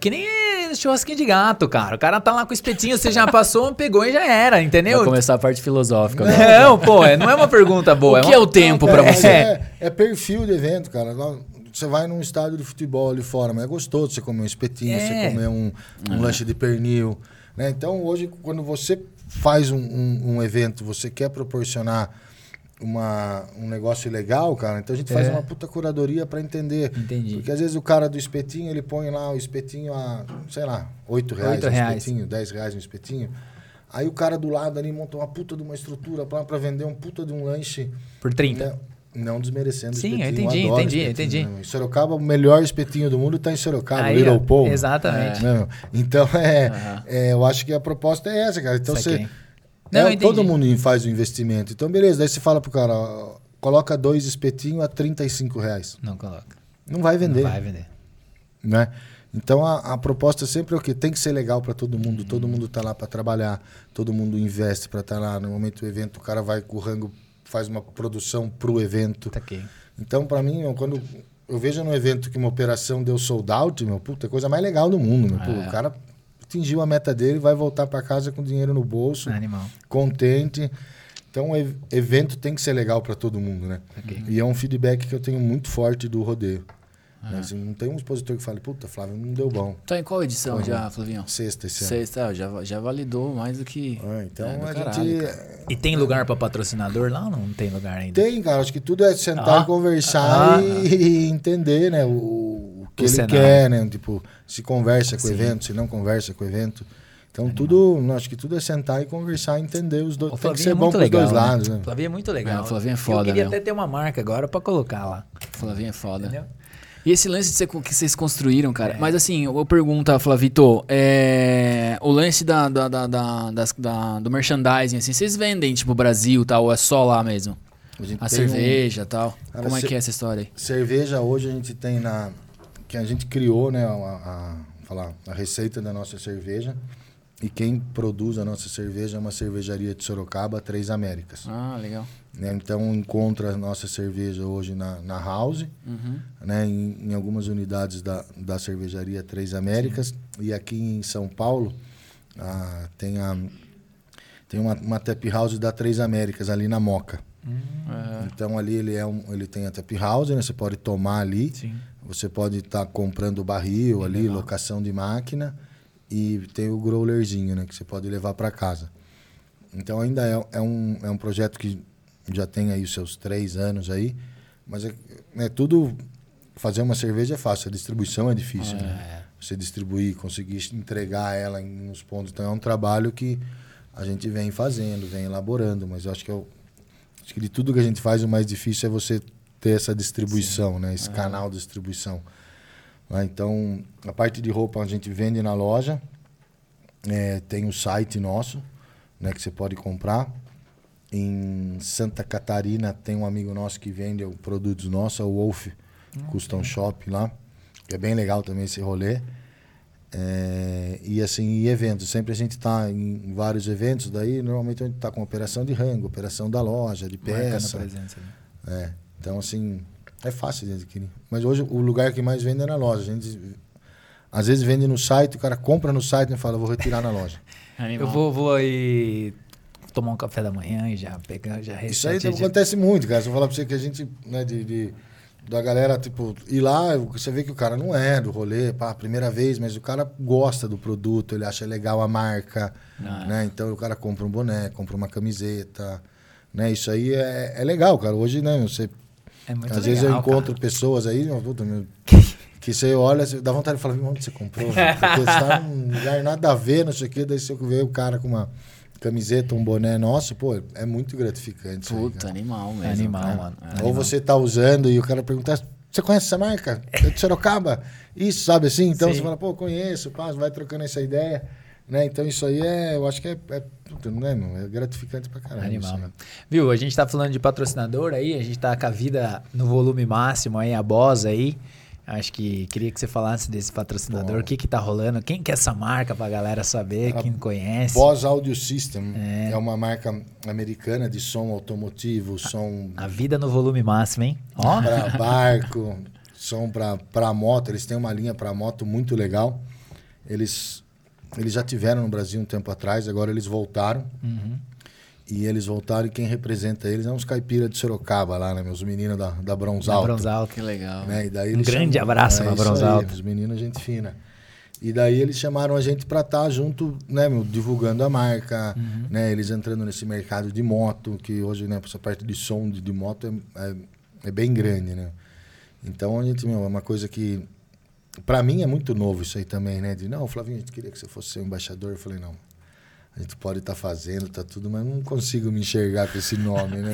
que nem churrasquinho de gato, cara. O cara tá lá com o espetinho, você já passou, pegou e já era, entendeu? Vai começar a parte filosófica. agora. Não, pô, é- não é uma pergunta boa. O que é o tempo pra Cara, você? É, é perfil de evento, cara. Você vai num estádio de futebol ali fora, mas é gostoso você comer um espetinho, É. você comer um, um lanche de pernil. Né? Então, hoje, quando você faz um, um- um evento, você quer proporcionar uma, um negócio legal, cara, então a gente faz É. uma puta curadoria para entender. Entendi. Porque às vezes o cara do espetinho, ele põe lá o espetinho a, sei lá, 8 reais Oito um reais. espetinho, 10 reais um espetinho. Aí o cara do lado ali monta uma puta de uma estrutura pra, pra vender um puta de um lanche. Por 30. Não, não desmerecendo Sim, eu entendi, adoro entendi, entendi. né? Em Sorocaba, o melhor espetinho do mundo tá em Sorocaba, Aí, Little Paul. Exatamente. Meu? Então, é, Aham. é, eu acho que a proposta é essa, cara. Então, você, Não, é, eu entendi. todo mundo faz o investimento. Então, beleza. Daí você fala pro cara, ó, coloca dois espetinhos a 35 reais. Não coloca. Não vai vender. Não vai vender. né? Então a, a proposta sempre é o que tem que ser legal para todo mundo. Todo mundo tá lá para trabalhar, todo mundo investe para estar lá. No momento do evento, o cara vai com o rango, faz uma produção pro evento. Tá aqui. Então, para mim, quando eu vejo no evento que uma operação deu sold out, meu, puta, é a coisa mais legal do mundo. Meu, Pô, É. o cara atingiu a meta dele, vai voltar para casa com dinheiro no bolso, Animal. contente. Então, o ev- evento tem que ser legal para todo mundo, né? Ok. E é um feedback que eu tenho muito forte do rodeio. Né? Assim, não tem um expositor que fale, puta, Flávio, não deu bom. Tá em qual edição já, Flavinho? Sexta esse ano. Sexta, ah, já, já validou mais do que. Ah, então É, do a caralho, gente cara. E tem lugar pra patrocinador lá ou não tem lugar ainda? tem, cara. Acho que tudo é sentar Ah. e conversar Ah. e, entender, né? O, o que O ele cenário. quer, né? Tipo, se conversa com o evento, se não conversa com o evento. Então tudo, não, acho que tudo é sentar e conversar, entender os dois. O Tem que Flavinho ser é bom muito pros legal. dois lados, né? né? O Flavinho é muito legal. É, o Flavinho é foda, Eu queria meu. até ter uma marca agora pra colocar lá. Flavinho é foda. Entendeu? E esse lance de ser, que vocês construíram, cara. Mas assim, eu pergunto, Flavito, é, o lance da, da, da, da- das- da- do merchandising, assim, vocês vendem, tipo, Brasil e tal, ou é só lá mesmo? A, A um- cerveja e tal. Cara, Como é que é essa história aí? Cerveja hoje a gente tem na. Que a gente criou, né? A, a- falar, a receita da nossa cerveja. E quem produz a nossa cerveja é uma cervejaria de Sorocaba, Três Américas. Ah, legal. né? Então encontra a nossa cerveja hoje na, na House, Uhum. né? em, em algumas unidades da, da cervejaria Três Américas. E aqui em São Paulo ah, tem, a, tem uma, uma tap house da Três Américas ali na Moca. É. Então ali ele, é um, ele tem a tap house, né? Você pode tomar ali. Sim. Você pode estar comprando barril ali, legal. locação de máquina. E tem o growlerzinho, né? Que você pode levar para casa. Então ainda é, é, um, é um projeto que já tem aí os seus três anos aí. Mas é, é tudo... Fazer uma cerveja é fácil, a distribuição é difícil, né? Você distribuir, conseguir entregar ela em, nos pontos. Então é um trabalho que a gente vem fazendo, vem elaborando. Mas eu acho que, é o, acho que de tudo que a gente faz, o mais difícil é você ter essa distribuição, né? Esse canal de distribuição. Né? Então, a parte de roupa a gente vende na loja. É, tem o site nosso, né? Que você pode comprar. Em Santa Catarina tem um amigo nosso que vende produtos nossos, é o Wolf Custom Shop lá. Que é bem legal também esse rolê. É, e assim, e eventos. Sempre a gente está em vários eventos, daí normalmente a gente está com operação de rango, operação da loja, de Marcando peça. presença. né? É, então, assim, é fácil de adquirir. Mas hoje o lugar que mais vende é na loja. A gente às vezes vende no site, o cara compra no site e fala, vou retirar na loja. Eu vou, vou aí tomar um café da manhã e já pegar, já Isso aí acontece muito, cara. Se eu falar pra você que a gente, né, de, de- da galera, tipo, ir lá, você vê que o cara não é do rolê, pá, primeira vez, mas o cara gosta do produto, ele acha legal a marca, Ah. né? Então o cara compra um boné, compra uma camiseta, né? Isso aí é, é legal, cara. Hoje, né, você É muito Às vezes eu legal, encontro cara. pessoas aí, ó, puta, meu, que você olha, você dá vontade de falar, onde você comprou? Porque você tá num lugar nada a ver, não sei o quê, daí você vê o cara com uma camiseta, um boné nosso, pô, é muito gratificante. aí, Puta, cara. animal mesmo. Animal, cara. mano. É. Ou Animal. você tá usando e o cara pergunta, você conhece essa marca? É de Sorocaba? Isso, sabe assim? Então Sim. você fala, pô, conheço, pá, vai trocando essa ideia. Né? Então isso aí é, eu acho que é, é, puta, não é, meu, é gratificante pra isso Animal, meu. Viu, a gente tá falando de patrocinador aí, a gente tá com a vida no volume máximo aí, a Boss aí. Acho que queria que você falasse desse patrocinador, Bom. o que que tá rolando, quem que é essa marca pra galera saber, A quem não conhece. Boss Audio System É. é. uma marca americana de som automotivo, som A vida no volume máximo, hein? Ó, para barco, som para moto. Eles têm uma linha para moto muito legal. Eles, eles já tiveram no Brasil um tempo atrás, agora eles voltaram. Uhum. E eles voltaram e quem representa eles é uns caipira de Sorocaba lá, né? Meus meninos da, da Bronze da Alto. Que legal. né? E daí Um eles grande abraço pra isso Bronze aí, Alto. Os meninos, gente fina. E daí eles chamaram a gente para estar junto, né, meu, divulgando a marca, Uhum. né, eles entrando nesse mercado de moto, que hoje, né, essa parte de som de, de moto é, é, é bem grande, né. Então a gente, meu, é uma coisa que, para mim é muito novo isso aí também, né, de, não, Flavinho, a gente queria que você fosse ser um embaixador. Eu falei, não, a gente pode estar fazendo, tá tudo, mas não consigo me enxergar com esse nome, né.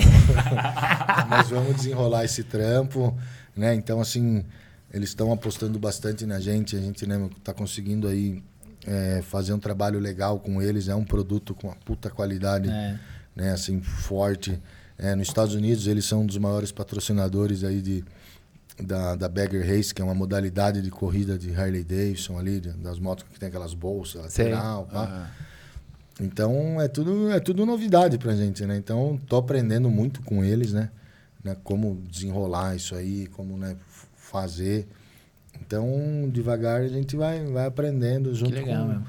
mas vamos desenrolar esse trampo, né, então assim eles estão apostando bastante na gente, a gente né, tá conseguindo aí é, fazer um trabalho legal com eles, é um produto com uma puta qualidade, É. né, assim, forte. É, nos Estados Unidos, eles são um dos maiores patrocinadores aí de, da, da Bagger Race, que é uma modalidade de corrida de Harley Davidson ali, das motos que tem aquelas bolsas lateral. Ah, Então é tudo, é tudo novidade pra gente, né? Então tô aprendendo muito com eles, né? né? Como desenrolar isso aí, como né, fazer. Então, devagar a gente vai, vai aprendendo junto legal, com, meu.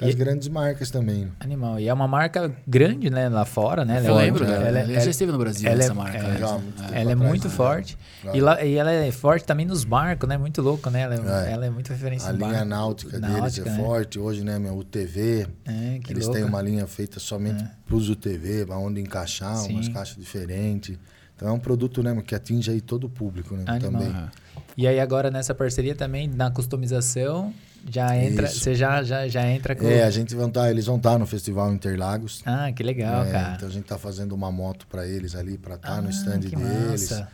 Com as E- grandes marcas também. Animal. E é uma marca grande, né, lá fora, né? eu Ela é- lembro, ela, cara. ela, Ele ela- já esteve no Brasil, ela é- essa marca. é, né? já muito ela é atrás, muito né? forte. Claro. E, lá, e ela é forte também nos barcos, né? Muito louco, né? Ela é, É. ela é muito referência A linha barco. náutica, deles Náutica, é né? forte. Hoje, né, meu, o TV, É, que eles louco. têm uma linha feita somente para uso TV, onde encaixar, Sim. umas caixas diferentes. Então é um produto né, meu, que atinge aí todo o público né, Animal. também. E aí agora nessa parceria também, na customização, já entra, Isso. você já, já, já entra com... É, a gente vão tá, eles vão estar no Festival Interlagos. Ah, que legal, É, cara. Então a gente tá fazendo uma moto para eles ali, para estar Ah, no stand deles. massa.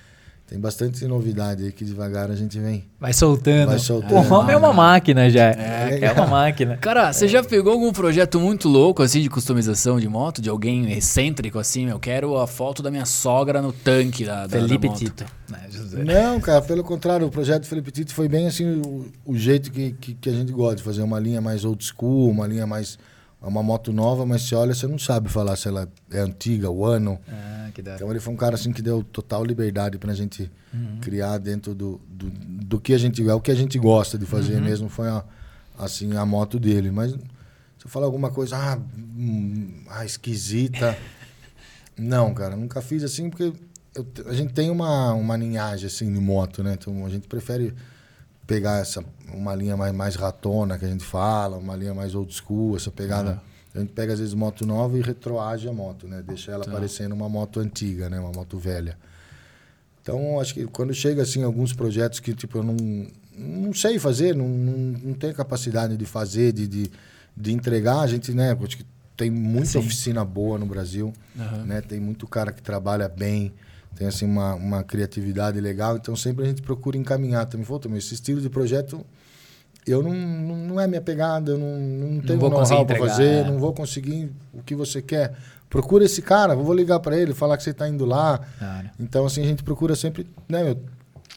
Tem bastante novidade aí que devagar a gente vem. Vai soltando. Vai soltando. O homem é uma máquina já. É, É, uma máquina. Cara, você já pegou algum projeto muito louco, assim, de customização de moto? De alguém excêntrico, assim? Eu quero a foto da minha sogra no tanque da, da, Felipe da moto. Tito. Né? Não, cara, pelo contrário, o projeto Felipe Tito foi bem assim o, o jeito que, que, que a gente gosta de fazer uma linha mais old school, uma linha mais. Uma moto nova, mas você olha, você não sabe falar se ela é antiga, o ano. Ah, que da Então ele foi um cara assim que deu total liberdade pra gente criar dentro do, do, do que a gente é o que a gente gosta de fazer mesmo foi a, assim a moto dele. Mas se eu falar alguma coisa ah, hum, ah esquisita. Não cara nunca fiz assim porque eu a gente tem uma, uma linhagem assim de moto né? Então a gente prefere pegar essa uma linha mais, mais ratona que a gente fala uma linha mais old school essa pegada a gente pega às vezes moto nova e retroage a moto né deixa ela parecendo uma moto antiga né uma moto velha então, acho que quando chega assim alguns projetos que tipo eu não, não sei fazer, não, não, não tenho capacidade de fazer, de, de, de entregar, a gente, né, acho que tem muita Sim. oficina boa no Brasil, Aham. né? Tem muito cara que trabalha bem, tem assim uma, uma criatividade legal, então sempre a gente procura encaminhar também. Falou, também esse estilo de projeto eu não, não, não é minha pegada, eu não, não tenho know-how para fazer, é. não vou conseguir o que você quer. Procura esse cara, vou ligar para ele, falar que você está indo lá, Cara. então, assim, a gente procura sempre né, meu,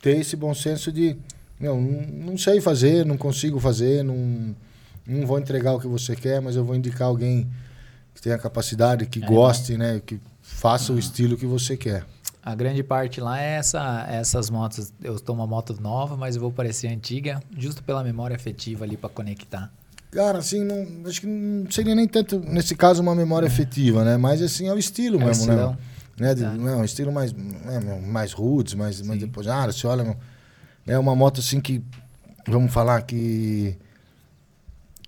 ter esse bom senso de, meu, não, não sei fazer, não consigo fazer, não, não vou entregar o que você quer, mas eu vou indicar alguém que tenha capacidade, que É, goste, né, que faça o estilo que você quer. A grande parte lá é essa, essas motos. Eu estou uma moto nova, mas eu vou parecer antiga, justo pela memória afetiva ali para conectar. Cara, assim, não, acho que não seria nem tanto, nesse caso, uma memória afetiva, né, mas, assim, é o estilo É mesmo, né? né? De, não, um estilo mais, né, mais roots, mais, mais depois, ah, você olha, meu, é uma moto assim que, vamos falar que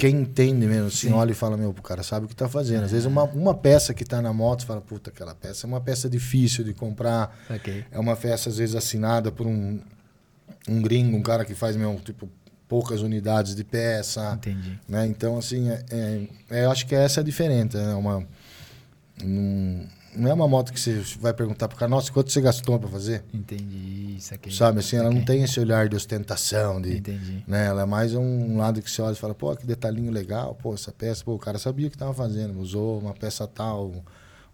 quem entende mesmo, assim, Sim. olha e fala, meu, o cara sabe o que tá fazendo. Às vezes uma, uma peça que tá na moto, você fala, puta, aquela peça é uma peça difícil de comprar, Ok. é uma peça às vezes assinada por um, um gringo, um cara que faz, meu, tipo, poucas unidades de peça, Entendi. né? Então, assim, é, é- é- eu acho que essa é a diferença. É uma, não, não é uma moto que você vai perguntar pro cara, nossa, quanto você gastou para fazer? Entendi. Isso aqui. Sabe, assim, ela não Ok. tem esse olhar de ostentação, de, Entendi. né? Ela é mais um lado que você olha e fala, pô, que detalhinho legal, pô, essa peça, pô, o cara sabia o que tava fazendo, usou uma peça tal,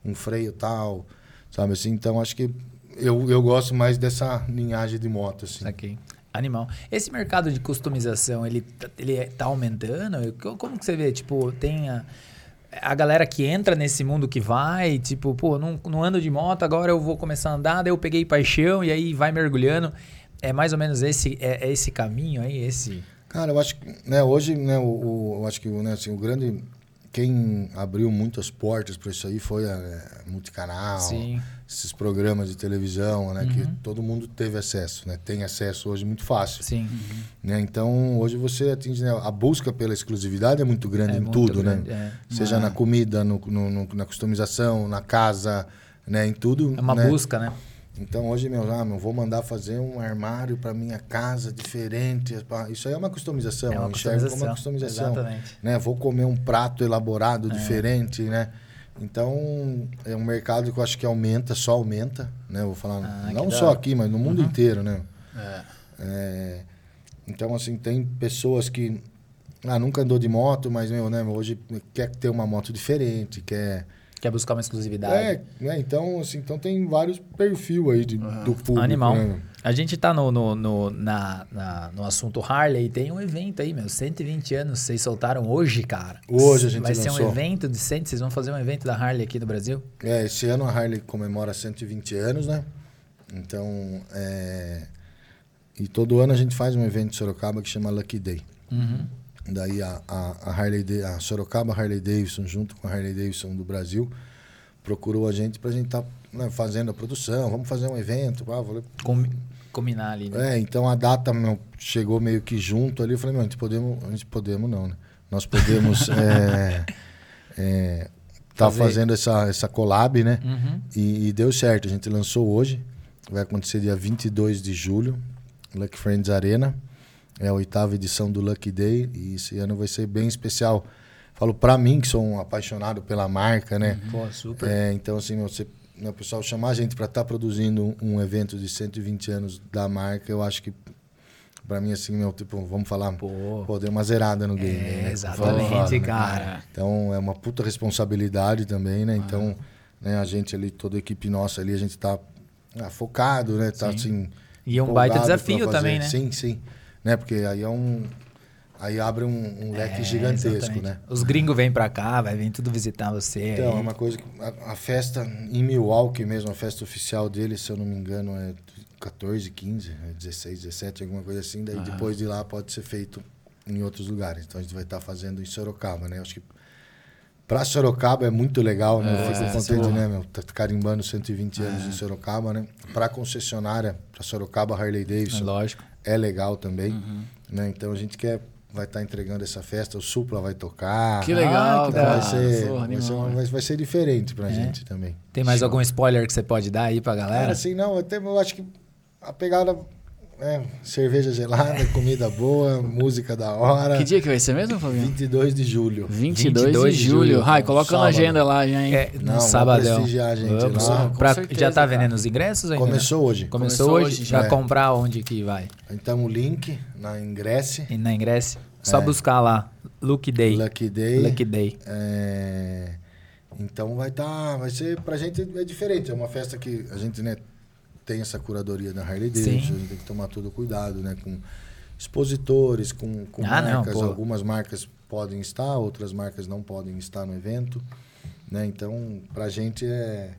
um freio tal, sabe assim? Então, acho que eu, eu gosto mais dessa linhagem de moto, assim. Saquei. Animal. Esse mercado de customização, ele, ele tá aumentando? Co- Como que você vê? Tipo, tem a, a galera que entra nesse mundo que vai, tipo, pô, não, não ando de moto, agora eu vou começar a andar, daí eu peguei paixão e aí vai mergulhando. É mais ou menos esse, é, é esse caminho aí, esse... Cara, eu acho que né, hoje, né, o, o- eu acho que né, assim, o grande. Quem abriu muitas portas para isso aí foi a é, Multicanal, Sim. esses programas de televisão, né, Uhum. que todo mundo teve acesso, né, tem acesso hoje muito fácil. Sim. Né? Então, hoje você atinge. Né, a busca pela exclusividade é muito grande É em muito tudo, grande, né? é. Seja na comida, no, no- no- na customização, na casa, né, em tudo. É uma né? busca, né? Então hoje, meu, ah, meu, vou mandar fazer um armário para minha casa diferente. Isso aí é uma customização. É uma eu enxergo como uma customização. Exatamente. Né? Vou comer um prato É. elaborado diferente, né? Então, é um mercado que eu acho que aumenta, só aumenta, né? Eu Vou falar, Ah, não só aqui, mas no mundo inteiro, né? É. É, então, assim, tem pessoas que ah, nunca andou de moto, mas meu, né, hoje quer ter uma moto diferente, quer, Quer buscar uma exclusividade. É, né? Então, assim, então tem vários perfil aí de, do público. Animal. né? A gente tá no, no, no, na, na- no assunto Harley, tem um evento aí, meu. 120 anos, vocês soltaram hoje, cara. Hoje a gente Vai ser um lançou. evento de 100, vocês vão fazer um evento da Harley aqui no Brasil? É, esse ano a Harley comemora 120 anos, né? Então, é... E todo ano a gente faz um evento em Sorocaba que chama Lucky Day. Uhum. Daí a, a, a Harley, a Sorocaba Harley Davidson, junto com a Harley Davidson do Brasil, procurou a gente pra gente estar fazendo a produção, vamos fazer um evento. Ah, vou- Com, combinar ali, né? É, então a data meu, chegou meio que junto ali. Eu falei, meu, a gente podemos, a gente podemos não, né? Nós podemos é, é, tá Fazer. fazendo essa, essa collab, né? Uhum. E, e deu certo. A gente lançou hoje. Vai acontecer dia 22 de julho, Lucky Friends Arena. É a oitava edição do Lucky Day e esse ano vai ser bem especial. Falo pra mim, que sou um apaixonado pela marca, né? Pô, super. É, então, assim, você, né, o pessoal chamar a gente para estar produzindo um, um evento de 120 anos da marca, eu acho que, para mim, assim, meu, tipo, vamos falar, Pô. pô, deu uma zerada no game. É, né? exatamente, falar, né? cara. Então, é uma puta responsabilidade também, né? Então, né, a gente ali, toda a equipe nossa ali, a gente tá ah, focado, né? Tá, Sim. assim... E é um baita desafio também, né? Sim, sim. Né? Porque aí é um... Aí abre um, um leque É, gigantesco, exatamente. né? Os gringos vêm pra cá, vai vir tudo visitar você. Então, aí. é uma coisa que. A, a festa em Milwaukee mesmo, a festa oficial dele, se eu não me engano, é 14, 15, é 16, 17, alguma coisa assim. Daí depois de lá pode ser feito em outros lugares. Então a gente vai estar fazendo em Sorocaba, né? Acho que pra Sorocaba é muito legal, né? eu fico contente, né, meu? Tá carimbando 120 anos em Sorocaba, né? Pra concessionária, pra Sorocaba Harley É Davidson, lógico. É legal também, né? Então a gente quer. Vai estar entregando essa festa, o Supla vai tocar. Que legal, que cara. Vai ser, Porra, vai, ser uma- vai- vai ser diferente pra gente também. Tem mais algum spoiler que você pode dar aí pra Cara, galera? assim, não, até eu acho que a pegada é cerveja gelada, comida boa, música da hora. Que dia que vai ser mesmo, Fabinho? 22 de julho. 22, 22 de de julho. julho, Rai, coloca na agenda lá já, hein? É, no Não, vamos sabadão. prestigiar a gente Vamos. lá. Pra- certeza, já tá cara. vendendo os ingressos ainda? Começou hoje. Começou, Começou hoje? hoje, Pra é. comprar onde que vai? Então o link na Ingresse, E na Ingresse? Só É. buscar lá. Lucky Day. Lucky Day. Lucky Day. É, Então vai tá, vai ser pra gente é diferente, é uma festa que a gente, né, tem essa curadoria da Harley. Davidson, a gente tem que tomar todo cuidado, né, com expositores, com, com Ah, não, marcas, pô. algumas marcas podem estar, outras marcas não podem estar no evento, né? Então, pra gente é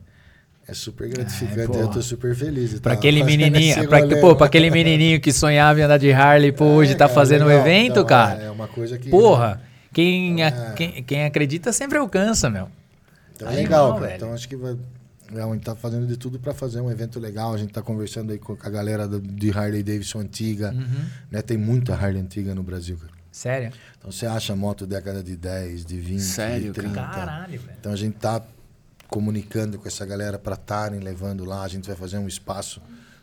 é super gratificante, eu tô super feliz. Pra tá aquele fazendo menininho, pra, rolê, pô, né? pra aquele menininho que sonhava em andar de Harley, pô, hoje É, tá cara, fazendo um legal. evento, Então, cara. É, é uma coisa que Porra, quem, É. quem, quem acredita sempre alcança, meu. Então é Animal, legal, cara. velho. Então acho que vai. É, A gente tá fazendo de tudo para fazer um evento legal. A gente tá conversando aí com a galera do- de Harley Davidson antiga. Uhum. Né? Tem muita Harley antiga no Brasil, cara. Sério? Então você acha moto década de 10, de 20, Sério, de cara? 30. Caralho, velho. Então a gente tá comunicando com essa galera para estarem levando lá. A gente vai fazer um espaço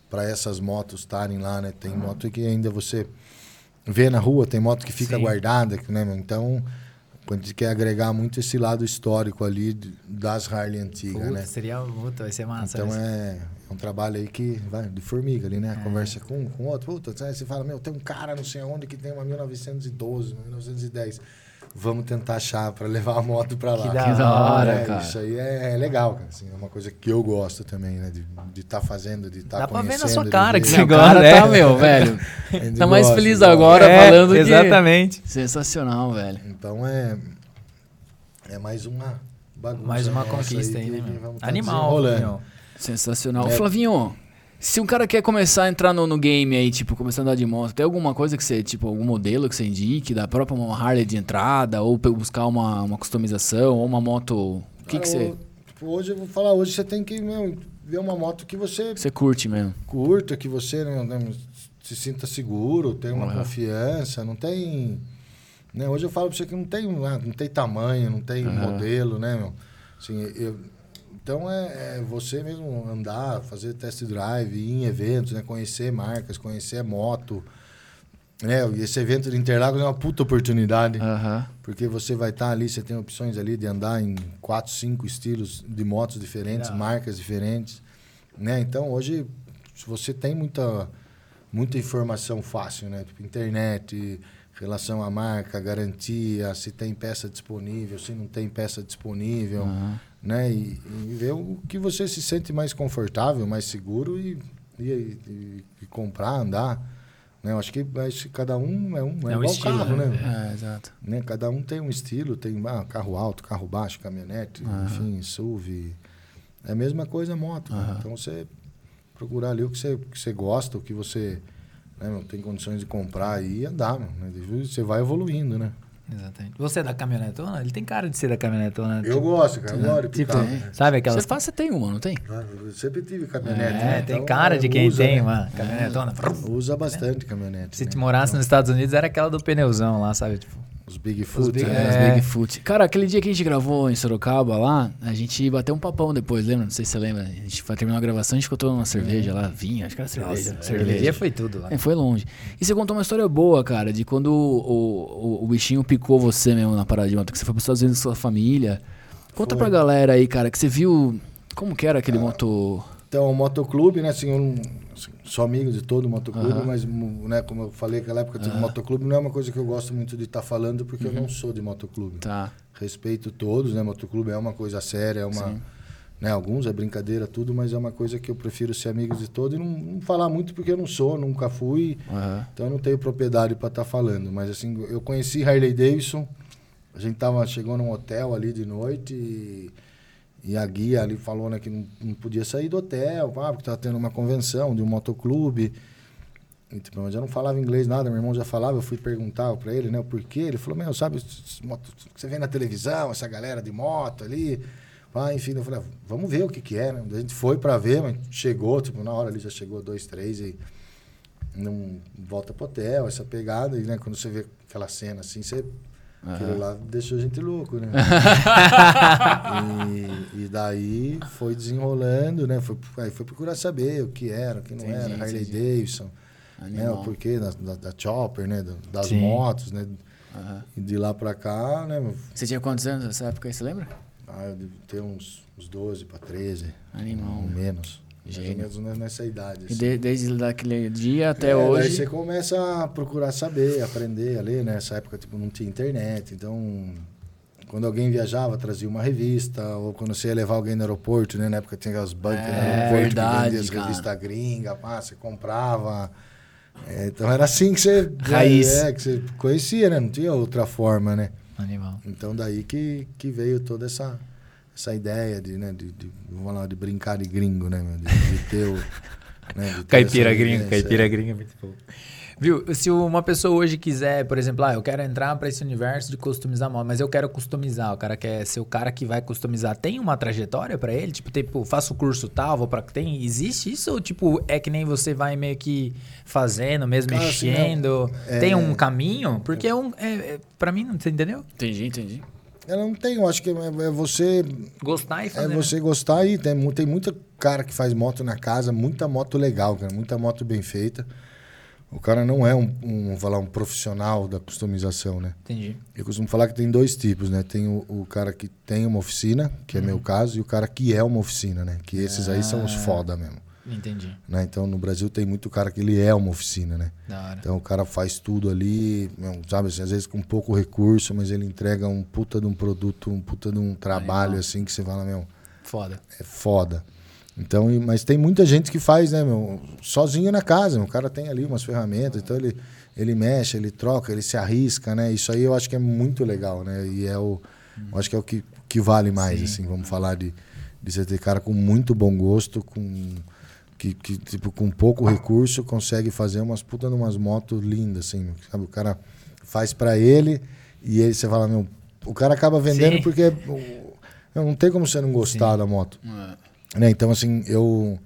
para essas motos estarem lá, né? Tem moto que ainda você vê na rua, tem moto que fica Sim. guardada, né? meu? Então a gente quer agregar muito esse lado histórico ali das Harley antigas, Puta, né? seria, puta, vai ser massa. Então é, é um trabalho aí que vai de formiga ali, né? Conversa com com outro. Puta, você fala, meu, tem um cara não sei onde que tem uma 1912, uma 1910. Vamos tentar achar para levar a moto para lá. Que da Que da hora, É, cara. Isso aí é, é legal, cara. Assim, é uma coisa que eu gosto também, né? De estar fazendo, de estar Dá pra ver conhecendo. na sua cara que você gosta, cara né? tá, meu, velho. Tá mais gosta, feliz gosta. agora É, falando que... Exatamente. Sensacional, velho. Então é, é mais uma bagunça. Mais uma nossa conquista aí, né, meu? tá Animal, meu. Sensacional. É. Flavinho, se um cara quer começar a entrar no, no game aí, tipo, começar a andar de moto, tem alguma coisa que você, tipo, algum modelo que você indique, da própria uma Harley de entrada, ou buscar uma, uma customização, ou uma moto... O que, Cara, que você, tipo, hoje eu vou falar, hoje você tem que meu, ver uma moto que você você curte mesmo? curta, que você né, né, se sinta seguro, tenha uma Uhum. confiança, não tem. Né, hoje eu falo pra você que não tem, ah, não tem tamanho, não tem Uhum. modelo, né, meu? Assim, eu- então é, é você mesmo andar, fazer test drive, ir em eventos, né, conhecer marcas, conhecer moto. Né, e esse evento de Interlagos é uma puta oportunidade. Porque você vai estar ali, você tem opções ali de andar em quatro, cinco estilos de motos diferentes, Legal. marcas diferentes, né? Então, hoje, você tem muita muita informação fácil, né? Tipo, internet, relação à marca, garantia, se tem peça disponível, se não tem peça disponível, Aham. Né? E, e ver o que você se sente mais confortável, mais seguro e, e, e- e comprar, andar. Né? Eu acho que, acho que cada um é um, é É um igual estilo, carro, né? né? É, exato. né? Cada um tem um estilo, tem ah, carro alto, carro baixo, caminhonete, enfim, SUV. É a mesma coisa moto. né? Aham. Então você procurar ali o que você, que você gosta, o que você né, não tem condições de comprar e andar, né? Você vai evoluindo, né? Exatamente. Você é da caminhonetona? Ele tem cara de ser da caminhonetona. Eu gosto, cara. Eu gosto de Tipo, tem. né? sabe aquelas... Você, faz, você tem uma, não tem? Ah, Eu sempre tive caminhonete. É, né? tem Então, cara de quem usa, tem né? uma caminhonetona. Usa bastante caminhonete. Se né? te morasse nos Estados Unidos, era aquela do pneuzão lá, sabe? Tipo, Os Bigfoot. Big- né? É, É. os Bigfoot. Cara, aquele dia que a gente gravou em Sorocaba lá, a gente bateu um papão depois, lembra? Não sei se você lembra. A gente foi terminar a gravação, a gente ficou tomando uma cerveja lá, vinho, acho que era cerveja. aquele cerveja. dia foi tudo lá. É, foi longe. E você contou uma história boa, cara, de quando o, o, o bichinho picou você mesmo na parada de moto, que você foi para os Estados Unidos com sua família. Conta Foi. pra galera aí, cara, que você viu. Como que era aquele moto. Então, o motoclube, né, assim, eu não, assim, sou amigo de todo o motoclube, mas, né, como eu falei naquela época, tipo, motoclube não é uma coisa que eu gosto muito de estar falando, porque eu não sou de motoclube. Tá. Respeito todos, né, motoclube é uma coisa séria, é uma... Sim. Né, alguns é brincadeira, tudo, mas é uma coisa que eu prefiro ser amigo de todos e não, não falar muito porque eu não sou, nunca fui, Aham. então eu não tenho propriedade para estar falando. Mas assim, eu conheci Harley Davidson, a gente tava, chegou num hotel ali de noite e, e a guia ali falou né, que não, não podia sair do hotel, ah, porque estava tendo uma convenção de um motoclube. E, tipo, eu não falava inglês nada, meu irmão já falava, eu fui perguntar para ele, né, o porquê. Ele falou, meu, sabe, moto- você vê na televisão, essa galera de moto ali. Ah, enfim, eu falei, ah, vamos ver o que que é, né? A gente foi para ver, mas chegou, tipo, na hora ali já chegou dois, três e não volta pro hotel, essa pegada, e né, quando você vê aquela cena assim, você. Aquilo lá deixou a gente louco, né? e, e daí foi desenrolando, né? Foi, aí foi procurar saber o que era, o que não Entendi, era, Harley entendi. Davidson, né? O porquê da, da, da Chopper, né? da- Das Sim. motos, né? Aham. E de lá pra cá, né? Você tinha quantos anos nessa época aí, você lembra? Ah, eu devo ter uns, uns 12 para 13. Animal, Ou né? Menos. Mais ou Gênio. menos nessa idade. Assim. de- desde aquele dia até É, Daí hoje. você começa a procurar saber, aprender a ler, né? Nessa época tipo, não tinha internet, então quando alguém viajava, trazia uma revista, ou quando você ia levar alguém no aeroporto, né? Na época tinha aquelas bancas É, no aeroporto verdade, que vendia as revistas gringas, pá, você comprava. É, então era assim que você. Raiz. É, que você conhecia, né? Não tinha outra forma, né? Animal. Então daí que, que veio toda essa, essa ideia de, né, de, de, vamos lá, de brincar de gringo, né, meu? De, de ter o... Né, de ter Caipira vivência, caipira é. gringa é muito bom. Viu, se uma pessoa hoje quiser, por exemplo, ah, eu quero entrar para esse universo de customizar moto, mas eu quero customizar, o cara quer ser o cara que vai customizar, tem uma trajetória para ele? Tipo, tipo, faço o curso tal, vou para tem, existe isso ou tipo, é que nem você vai meio que fazendo, mesmo Cara, assim, mexendo? não, Tem é- um caminho? Porque é um é, é, para mim, não você entendeu? Entendi, entendi. Ela não tem, eu acho que é, é você Gostar e é fazer. né? você gostar e tem, tem muita cara que faz moto na casa, muita moto legal, cara, muita moto bem feita. O cara não é um, um, falar, um profissional da customização, né? Entendi. Eu costumo falar que tem dois tipos, né? Tem o, o cara que tem uma oficina, que é Uhum. meu caso, e o cara que é uma oficina, né? Que esses aí são os Ah. foda mesmo. Entendi. Né? Então no Brasil tem muito cara que ele é uma oficina, né? Da hora. Então o cara faz tudo ali, sabe, assim, às vezes com pouco recurso, mas ele entrega um puta de um produto, um puta de um trabalho assim que você fala, meu, Foda. é foda. Então, mas tem muita gente que faz, né, meu, sozinho na casa, meu, o cara tem ali umas ferramentas, então ele ele mexe, ele troca, ele se arrisca, né? Isso aí eu acho que é muito legal, né? E é o eu acho que é o que, que vale mais, Sim. assim, vamos falar de de você ter cara com muito bom gosto, com que, que, tipo, com pouco recurso consegue fazer umas puta umas motos lindas, assim, sabe? O cara faz pra ele e ele, você fala, meu, o cara acaba vendendo Sim. porque o- não tem como você não gostar da moto. É. Né? Então, assim, eu,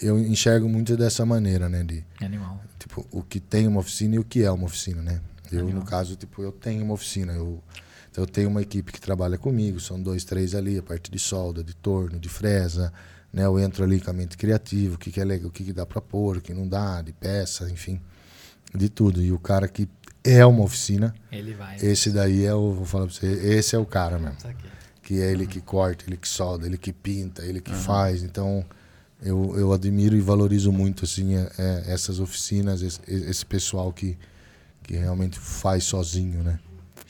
eu enxergo muito dessa maneira, né? De, Animal. tipo, o que tem uma oficina e o que é uma oficina, né? Eu, Animal. no caso, tipo, eu tenho uma oficina. Eu, então, eu tenho uma equipe que trabalha comigo, são dois, três ali, a parte de solda, de torno, de fresa, né? Eu entro ali com a mente criativa, o que, que é legal, o que, que dá para pôr, o que não dá, de peça, enfim, de tudo. E o cara que é uma oficina, Ele vai. esse daí é o, vou falar pra você, esse é o cara mesmo Saquei. que é ele que corta, ele que solda, ele que pinta, ele que faz. Então, eu, eu admiro e valorizo muito assim é, é, essas oficinas, esse, esse pessoal que, que realmente faz sozinho, né?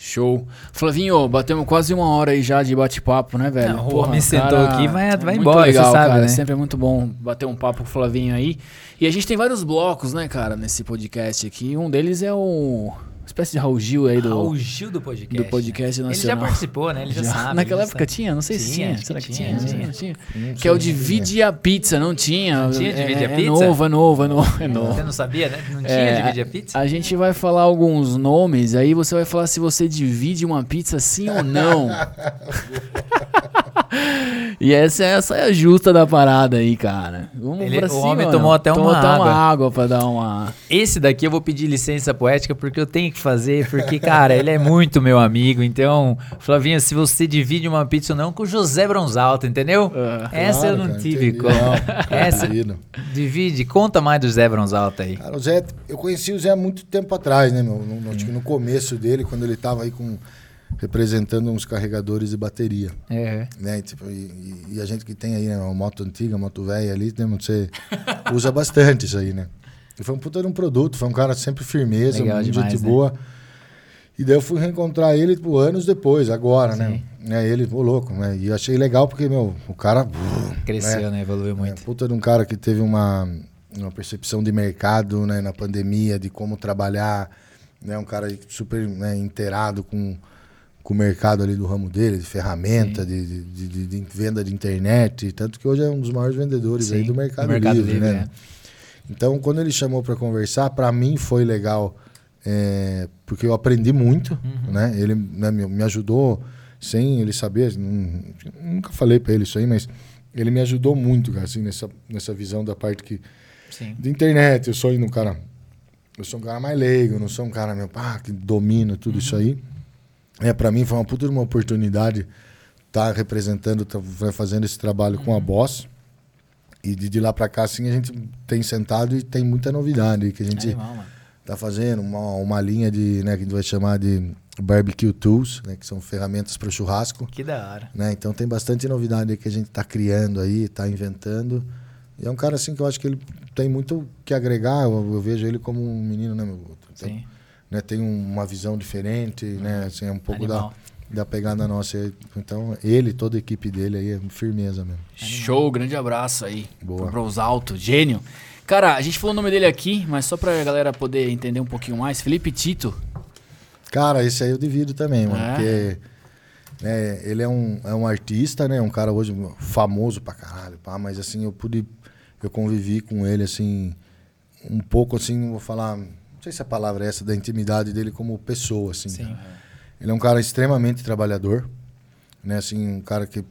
Show. Flavinho, batemos quase uma hora aí já de bate-papo, né, velho? Não, o homem sentou cara, aqui, vai- vai embora, legal, você sabe, cara. né? Sempre é muito bom bater um papo com o Flavinho aí. E a gente tem vários blocos, né, cara, nesse podcast aqui. Um deles é o... Uma espécie de Raul Gil aí do... Raul Gil do podcast. do podcast Ele já nacional. participou, né? Ele já, sabe. Naquela já época sabe. tinha? Não sei se Tinha, tinha. Será que que tinha, tinha? tinha. Não tinha? Que é o Divide a Pizza, não tinha? Não tinha Divide é, a é Pizza? novo, é novo, é novo, é novo. Você não sabia, né? Não tinha É, Divide a Pizza? A gente vai falar alguns nomes, aí você vai falar se você divide uma pizza sim ou não. e essa, essa é a justa da parada aí, cara. Vamos Ele- pra o cima. homem ou tomou não? até tomou uma até uma água. água pra dar uma... Esse daqui eu vou pedir licença poética porque eu tenho que fazer, porque, cara, ele é muito meu amigo. Então, Flavinho, se você divide uma pizza ou não com o José Bronzalto, entendeu? Ah, Essa eu Claro, não cara, tive entendi. como. Não, Essa, divide, conta mais do José Bronzalto aí. Cara, o Zé, eu conheci o Zé há muito tempo atrás, né, meu? No, no- acho que no começo dele, quando ele tava aí com representando uns carregadores de bateria, É. né? E, tipo, e, e- a gente que tem aí né, uma moto antiga, moto velha ali, né, você usa bastante isso aí, né? E foi um puta de um produto, foi um cara sempre firmeza, Legal muito demais, gente né? boa. E daí eu fui reencontrar ele, tipo, anos depois, agora, né? Sim. né? Ele, ô louco, né? E eu achei legal porque, meu, o cara... Cresceu, né? Evoluiu É, muito. puta de um cara que teve uma, uma percepção de mercado né, na pandemia, de como trabalhar, né, um cara super né, inteirado com, com o mercado ali do ramo dele, de ferramenta, de, de, de- de venda de internet, tanto que hoje é um dos maiores vendedores aí Sim, do Mercado, do Mercado Livre, Livre, né? é. Então, quando ele chamou para conversar, para mim foi legal, é, porque eu aprendi muito, Uhum. né? Ele né, me, me ajudou sem ele saber, nun- nunca falei para ele isso aí, mas ele me ajudou muito, cara, assim, nessa, nessa visão da parte que Sim. de internet. Eu sou um cara, eu sou um cara mais leigo, não sou um cara meu, pá, que domina tudo isso aí. É, para mim foi uma puta uma oportunidade estar representando, tá fazendo esse trabalho com a Boss. E de, de lá para cá, assim, a gente tem sentado e tem muita novidade que a gente Animal, tá fazendo. Uma, uma linha de, né, que a gente vai chamar de barbecue tools, né, que são ferramentas para churrasco. Que da hora. Né? Então tem bastante novidade que a gente está criando aí, está inventando. E é um cara assim que eu acho que ele tem muito que agregar. Eu, eu vejo ele como um menino, né? meu? Tem, Sim. Né, tem um- uma visão diferente, né? Assim, é um pouco da, Animal. da pegada nossa. Então ele, toda a equipe dele aí é firmeza mesmo. Show, grande abraço aí. Boa. Pro Bros Alto, gênio. Cara, a gente falou o nome dele aqui, mas só pra galera poder entender um pouquinho mais. Felipe Tito. Cara, esse aí eu divido também, mano. É? Porque né, ele é um, é um artista, né? Um cara hoje famoso pra caralho, pá, mas assim, eu pude. Eu convivi com ele, assim, um pouco assim, não vou falar. Não sei se a palavra é essa, da intimidade dele como pessoa, assim. Sim. cara. Ele é um cara extremamente trabalhador, né? Assim, um cara que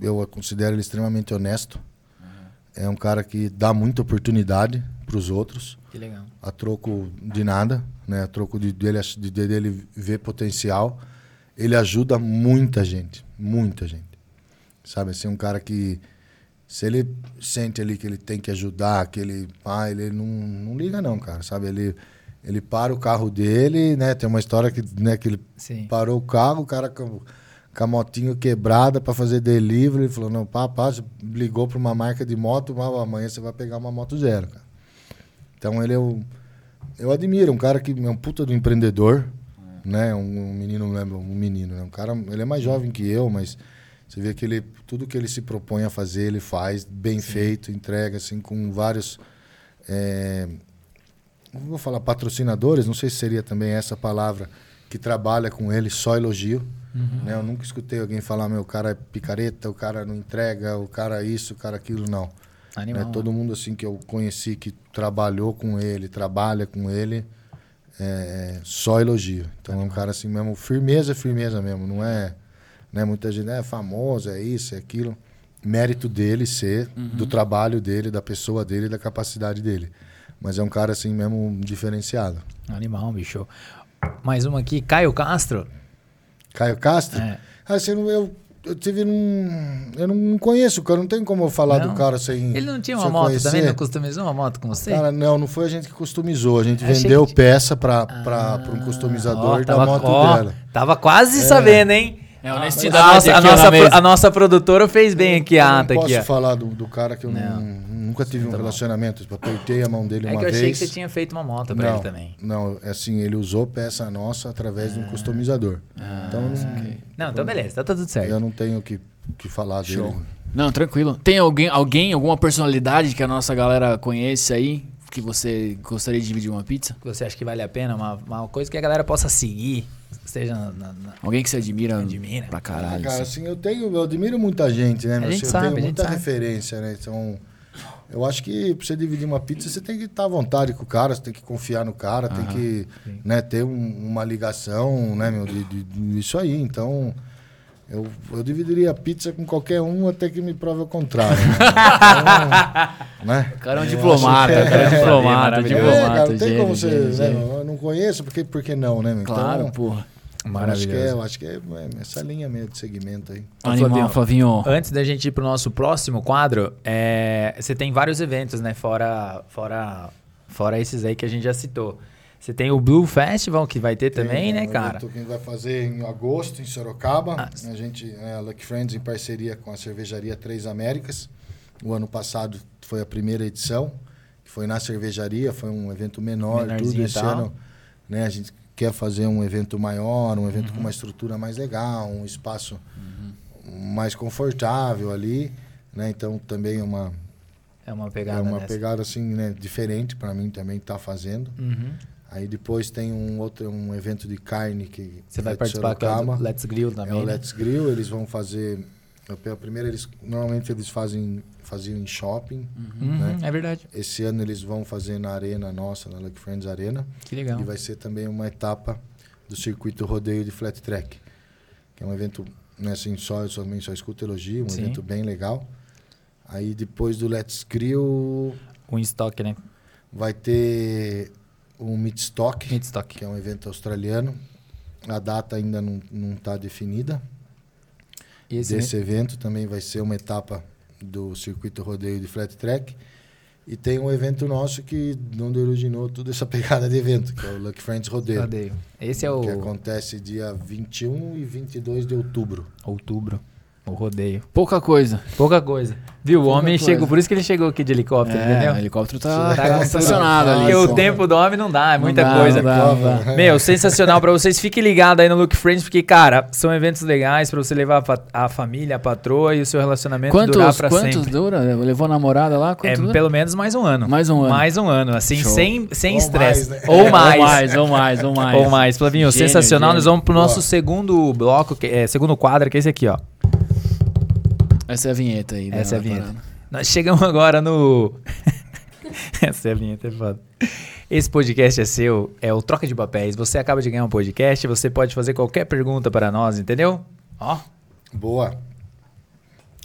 eu considero ele extremamente honesto. É um cara que dá muita oportunidade pros outros Que legal. a troco de nada, né? A troco de dele, de dele ver potencial. Ele ajuda muita gente, muita gente. Sabe, assim, um cara que se ele sente ali que ele tem que ajudar, que ele, ah, ele não, não liga não, cara, sabe? Ele ele para o carro dele, né? Tem uma história que, né, que ele Sim. parou o carro, o cara com, com a motinho quebrada para fazer delivery, ele falou: "Não, pá, pá, você ligou para uma marca de moto, mas amanhã você vai pegar uma moto zero, cara". Então ele é o, eu admiro, um cara que é um puta do empreendedor, né? Um, um menino, né? um menino, né? Um cara, ele é mais jovem que eu, mas você vê que ele tudo que ele se propõe a fazer, ele faz bem feito, entrega assim com vários é, não vou falar patrocinadores, não sei se seria também essa palavra que trabalha com ele, só elogio. Né? Eu nunca escutei alguém falar, meu, o cara é picareta, o cara não entrega, o cara isso, o cara aquilo, não. Animal. Né? Todo mundo assim que eu conheci que trabalhou com ele, trabalha com ele, é, só elogio. Então é um cara assim mesmo, firmeza, firmeza mesmo. Não é, né? Muita gente é famoso, é isso, é aquilo. Mérito dele ser, do trabalho dele, da pessoa dele, da capacidade dele. Mas é um cara assim mesmo diferenciado. Animal, bicho. Mais uma aqui, Caio Castro. Caio Castro? É. Ah, assim, eu, eu tive num. Eu não conheço o cara, não tem como eu falar Não? do cara sem. Ele não tinha uma moto conhecer. também? Não customizou uma moto com você? Cara, não, não foi a gente que customizou. A gente Achei vendeu que- peça para um customizador Ó, da moto ó, dela. Tava quase É. sabendo, hein? É A honestidade. nossa, a, nossa, na mesa. pro- a nossa produtora fez bem aqui a eu ata não aqui, posso falar do, do cara que eu Não. não- nunca tive um Tá bom. relacionamento. Tipo, apertei a mão dele É uma que eu vez. achei que você tinha feito uma moto pra não, ele também. Não, é assim, ele usou peça nossa através Ah. de um customizador. então não- Não, então beleza, tá tudo certo. eu não tenho o que, que falar Show. dele. Não, tranquilo. Tem alguém, alguém, alguma personalidade que a nossa galera conhece aí que você gostaria de dividir uma pizza? Que Você acha que vale a pena? Uma, uma coisa que a galera possa seguir, seja na... na- Alguém que você admira, Admira. pra caralho. cara, assim. eu tenho, eu admiro muita gente, né? meu? gente Assim, sabe, a eu tenho gente muita sabe. referência, né? Então, eu acho que pra você dividir uma pizza, você tem que estar à vontade com o cara, você tem que confiar no cara, tem que né, ter um- uma ligação, né, meu, de, de- de- isso aí. Então, eu, eu dividiria a pizza com qualquer um até que me prove o contrário. Né? Então, né? O cara é um diplomata, o cara é é- diplomata. É, diplomata. cara, não tem gênio, como você. gênio, né, gênio. eu não conheço, porque, por que não, né? meu? Claro, Então, porra. Eu acho que é, Maravilhoso. eu acho que é, é essa linha mesmo de segmento aí. Animal, Flavinho. Antes da gente ir pro nosso próximo quadro, é, você tem vários eventos, né? Fora, fora, fora esses aí que a gente já citou. Você tem o Blue Festival, que vai ter também, Tem, né, um cara? que a gente vai fazer em agosto, em Sorocaba. Ah, a gente, né, a Lucky Friends, em parceria com a cervejaria Três Américas. O ano passado foi a primeira edição, que foi na cervejaria, foi um evento menor, Menorzinho tudo. Esse tal. ano, né, a gente quer fazer um evento maior, um evento Uhum. com uma estrutura mais legal, um espaço mais confortável ali. Né? Então, também é uma, É uma é pegada uma nessa. pegada assim, né, diferente para mim também estar fazendo. Uhum. Aí depois tem um outro um evento de carne que Você vai é participar que é o Sorocaba. do Let's Grill É também, o né? Let's Grill, eles vão fazer pela primeira eles normalmente eles fazem faziam em shopping. Uhum, né? É verdade. Esse ano eles vão fazer na arena nossa, na Lucky Friends Arena, Que legal. e vai ser também uma etapa do circuito rodeio de flat track, que é um evento né, assim, só eu também só escuto elogio, um Sim. evento bem legal. Aí depois do Let's Grill Com estoque, né? vai ter o Midstock, Midstock. que é um evento australiano. A data ainda não está definida. E esse Desse evento também vai ser uma etapa do circuito rodeio de flat track. E tem um evento nosso que onde originou toda essa pegada de evento, que é o Lucky Friends Rodeio. rodeio. Esse é o Que acontece dia 21 e 22 de outubro. outubro. O rodeio. Pouca coisa. Pouca coisa. Viu? O Pouca homem coisa. chegou, por isso que ele chegou aqui de helicóptero, É, o entendeu? helicóptero tá, Tá tá estacionado ali. Porque o tempo do homem não dá, é muita dá, coisa. não dá, não dá. Meu, sensacional pra vocês. Fiquem ligados aí no Look Friends, porque, cara, são eventos legais pra você levar a, a família, a patroa e o seu relacionamento durar Quantos, pra quantos sempre. dura? Levou a namorada lá? É Quanto dura? pelo menos mais um ano. Mais um ano. Mais um ano, assim, Show. sem sem Ou estresse. mais, né? Ou mais. Ou mais, ou mais, ou mais. Ou mais, Flavinho, Gênio, sensacional. Nós gênio. vamos pro nosso Boa. segundo bloco, que é, segundo quadro, que é esse aqui, ó. Essa é a vinheta aí. Essa é a vinheta. parada. Nós chegamos agora no. Essa é a vinheta, é foda. Esse podcast é seu, é o Troca de Papéis. Você acaba de ganhar um podcast, você pode fazer qualquer pergunta para nós, entendeu? Ó, Boa.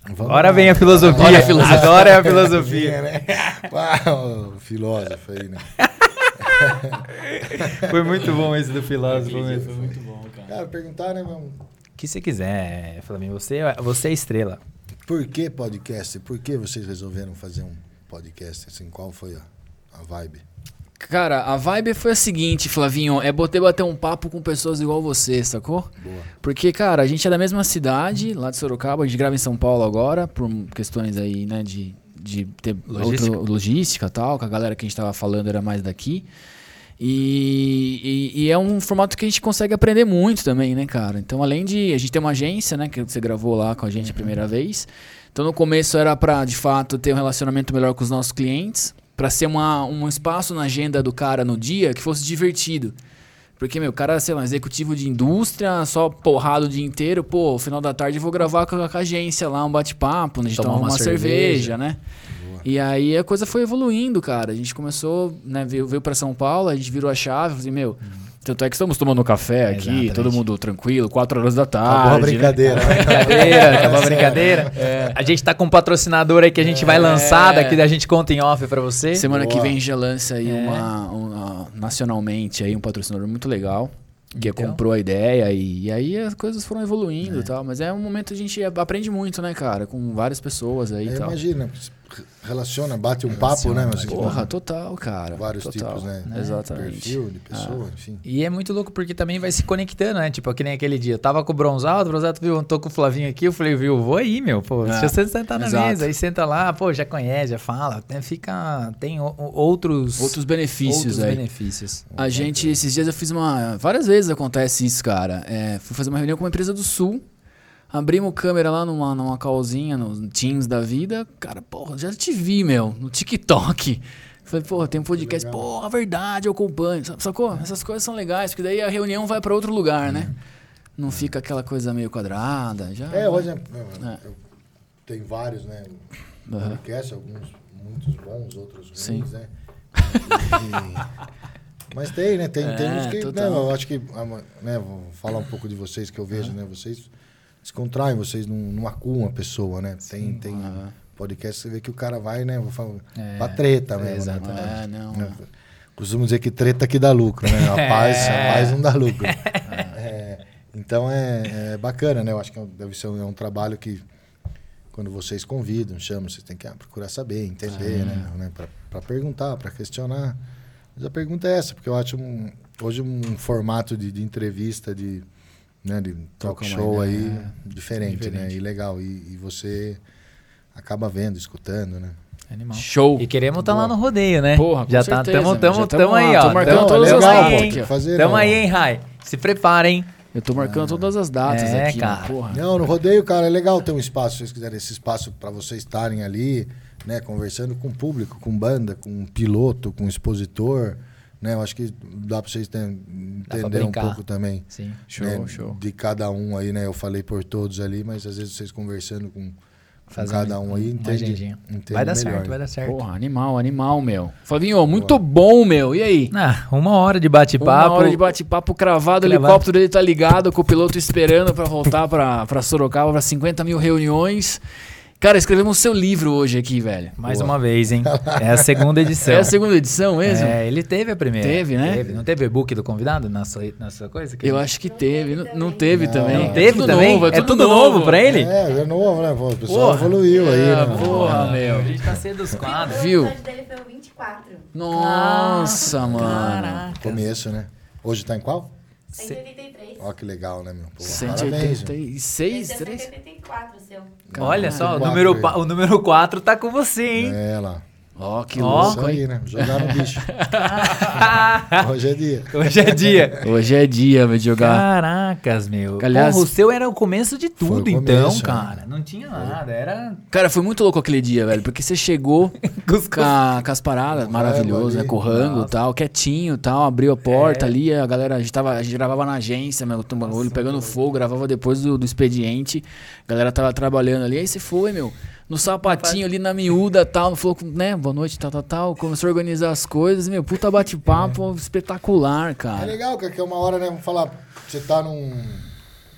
Vamos agora lá. vem a filosofia. Agora é a filosofia. Agora é a filosofia. né? Ah, o filósofo aí, né? Foi muito bom esse do filósofo mesmo. muito bom, cara. Cara, perguntar, né, meu? O que você quiser, Flavinho. Você, você é estrela. Por que podcast? Por que vocês resolveram fazer um podcast? Assim, qual foi a, a vibe? Cara, a vibe foi a seguinte, Flavinho, é botar bater um papo com pessoas igual você, sacou? Boa. Porque, cara, a gente é da mesma cidade, lá de Sorocaba, a gente grava em São Paulo agora, por questões aí, né, de, de ter Logística. outra logística e tal, que a galera que a gente tava falando era mais daqui. E, e- e é um formato que a gente consegue aprender muito também, né, cara? Então, além de. A gente tem uma agência, né, que você gravou lá com a gente a primeira vez. Então, no começo era pra, de fato, ter um relacionamento melhor com os nossos clientes, pra ser uma, um espaço na agenda do cara no dia que fosse divertido. Porque, meu, o cara, sei lá, executivo de indústria, só porrado o dia inteiro, pô, final da tarde eu vou gravar com a, com a agência lá, um bate-papo, né, a gente Tomar toma uma uma, cerveja, cerveja. né? E aí a coisa foi evoluindo, cara. A gente começou, né, veio, veio pra São Paulo, a gente virou a chave, falei, meu, tanto é que estamos tomando café aqui, Exatamente. todo mundo tranquilo, 4 horas da tarde. Acabou a né? brincadeira. né? Brincadeira, acabou a brincadeira. A gente tá com um patrocinador aí que a gente vai lançar, daqui a gente conta em off pra você. Semana que Boa. vem já lança aí É. uma, uma- nacionalmente aí um patrocinador muito legal. Que Então. comprou a ideia e, e aí as coisas foram evoluindo e tal. Mas é um momento que a gente aprende muito, né, cara? Com várias pessoas aí e tal. imagino, relaciona, bate um papo, né? Mas, Porra, total, cara. vários total. tipos, né? Exatamente. Perfil de pessoa, enfim. E é muito louco porque também vai se conectando, né? Tipo, que nem aquele dia. Eu tava com o Bronzado, o Bronzado viu, tô com o Flavinho aqui, eu falei, viu, vou aí, meu. Pô, É, se você sentar na exato. mesa, aí senta lá, pô, já conhece, já fala. né, Fica. Tem o- outros. Outros benefícios outros aí. benefícios. A gente, esses dias eu fiz uma. Várias vezes acontece isso, cara. É, fui fazer uma reunião com uma empresa do Sul. Abrimos câmera lá numa, numa callzinha, nos Teams da vida. Cara, porra, já te vi, meu, no TikTok. Falei, porra, tem um podcast. Porra, verdade, eu acompanho. Sa- Sacou? Essas coisas são legais, porque daí a reunião vai pra outro lugar, né? Não fica aquela coisa meio quadrada. Já É, hoje é, é, É. tenho vários, né? Podcasts, alguns muitos bons, outros ruins, Sim. né? E- mas tem, né? Tem, tem É, uns que. Né, eu acho que. Né, vou falar um pouco de vocês que eu vejo, né? Vocês contraem, vocês não, não acuam a pessoa, né? Tem, tem Aham. podcast, você vê que o cara vai, né? Vou falar, É, pra treta mesmo. exato, né? É, não. Né? Costumo dizer que treta que dá lucro, né? A paz, a paz não dá lucro. É, então é, é bacana, né? Eu acho que é deve ser um, é um trabalho que quando vocês convidam, chamam, vocês têm que ah, procurar saber, entender, né? né? Para perguntar, para questionar. Mas a pergunta é essa, porque eu acho um, hoje um formato de, de entrevista, de, né, de talk show aí diferente, né? Diferente. E legal. E, e você acaba vendo, escutando, né? Animal. Show. E queremos estar lá Boa. no rodeio, né? Porra, com já certeza, tá, tamo, tamo, já tamo, tamo aí, lá, ó. tô marcando Tamo- todas tamo as datas. Fazer, Tamo não. aí, hein, Rai? Se preparem. Eu tô marcando todas as datas É, aqui, cara. né? porra. Não, no rodeio, cara, é legal ter um espaço, se vocês quiserem esse espaço para vocês estarem ali, né, conversando com o público, com banda, com piloto, com expositor, né? Eu acho que dá para vocês entender um pouco também. Sim. Show, né, show. De cada um aí, né? Eu falei por todos ali, mas às vezes vocês conversando com, com cada um aí, uma entende, entende Vai dar melhor. certo, vai dar certo. Porra, animal, animal, meu. Flavinho, muito bom, meu. E aí? Ah, uma hora de Uma bate-papo. hora de bate-papo cravado, o helicóptero dele tá ligado, com o piloto esperando pra voltar pra Sorocaba pra 50 mil reuniões. Cara, escrevemos seu livro hoje aqui, velho. Mais Boa. uma vez, hein? É a segunda edição. É a segunda edição mesmo? É, ele teve a primeira. Teve, né? Não teve e-book do convidado na sua, na sua coisa? Eu acho que teve. Não, não teve Não. também. Não É teve tudo também? Novo, é tudo novo pra ele? É, é novo, né? O pessoal Porra. evoluiu aí, É, né? porra, meu. A gente tá cedo dos quadros. Viu? O dele foi o 24. Nossa, mano. Caraca. Começo, né? Hoje tá em qual? 183. Ó, que legal, né, meu? Pô, parabéns, meu. 186, Esse é 3? 184, seu. Olha só, o número, aí. o número 4 tá com você, hein? É lá. Ó, que Ó. Isso louco, hein? aí, né? Jogar no bicho. Hoje é dia. Hoje é dia. Hoje é dia de jogar. Caracas, meu. Aliás- Porra, o seu era o começo de Foi o tudo, então, começo, cara. Não tinha nada, era... Cara, foi muito louco aquele dia, velho. Porque você chegou com, a- com as paradas, maravilhoso, rango né? Com o rango e tal, quietinho e tal. Abriu a porta É. ali, a galera, a gente, tava, a gente gravava na agência, meu, o bagulho pegando fogo, gravava depois do, do expediente. A galera tava trabalhando ali. Aí você foi, meu. No sapatinho ali na miúda tal, falou, com- né? Boa noite, tal, tal, tal. Começou a organizar as coisas, meu, puta bate-papo espetacular, É cara. legal, cara, que é uma hora, né? Vamos falar, você tá num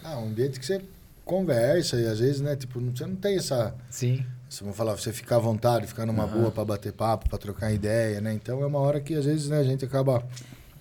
ah, um ambiente que você conversa e às vezes, né? Tipo, você não tem essa. Sim. Se vamos falar, você ficar à vontade, ficar numa boa pra bater papo, pra trocar ideia, né? Então é uma hora que às vezes né, a gente acaba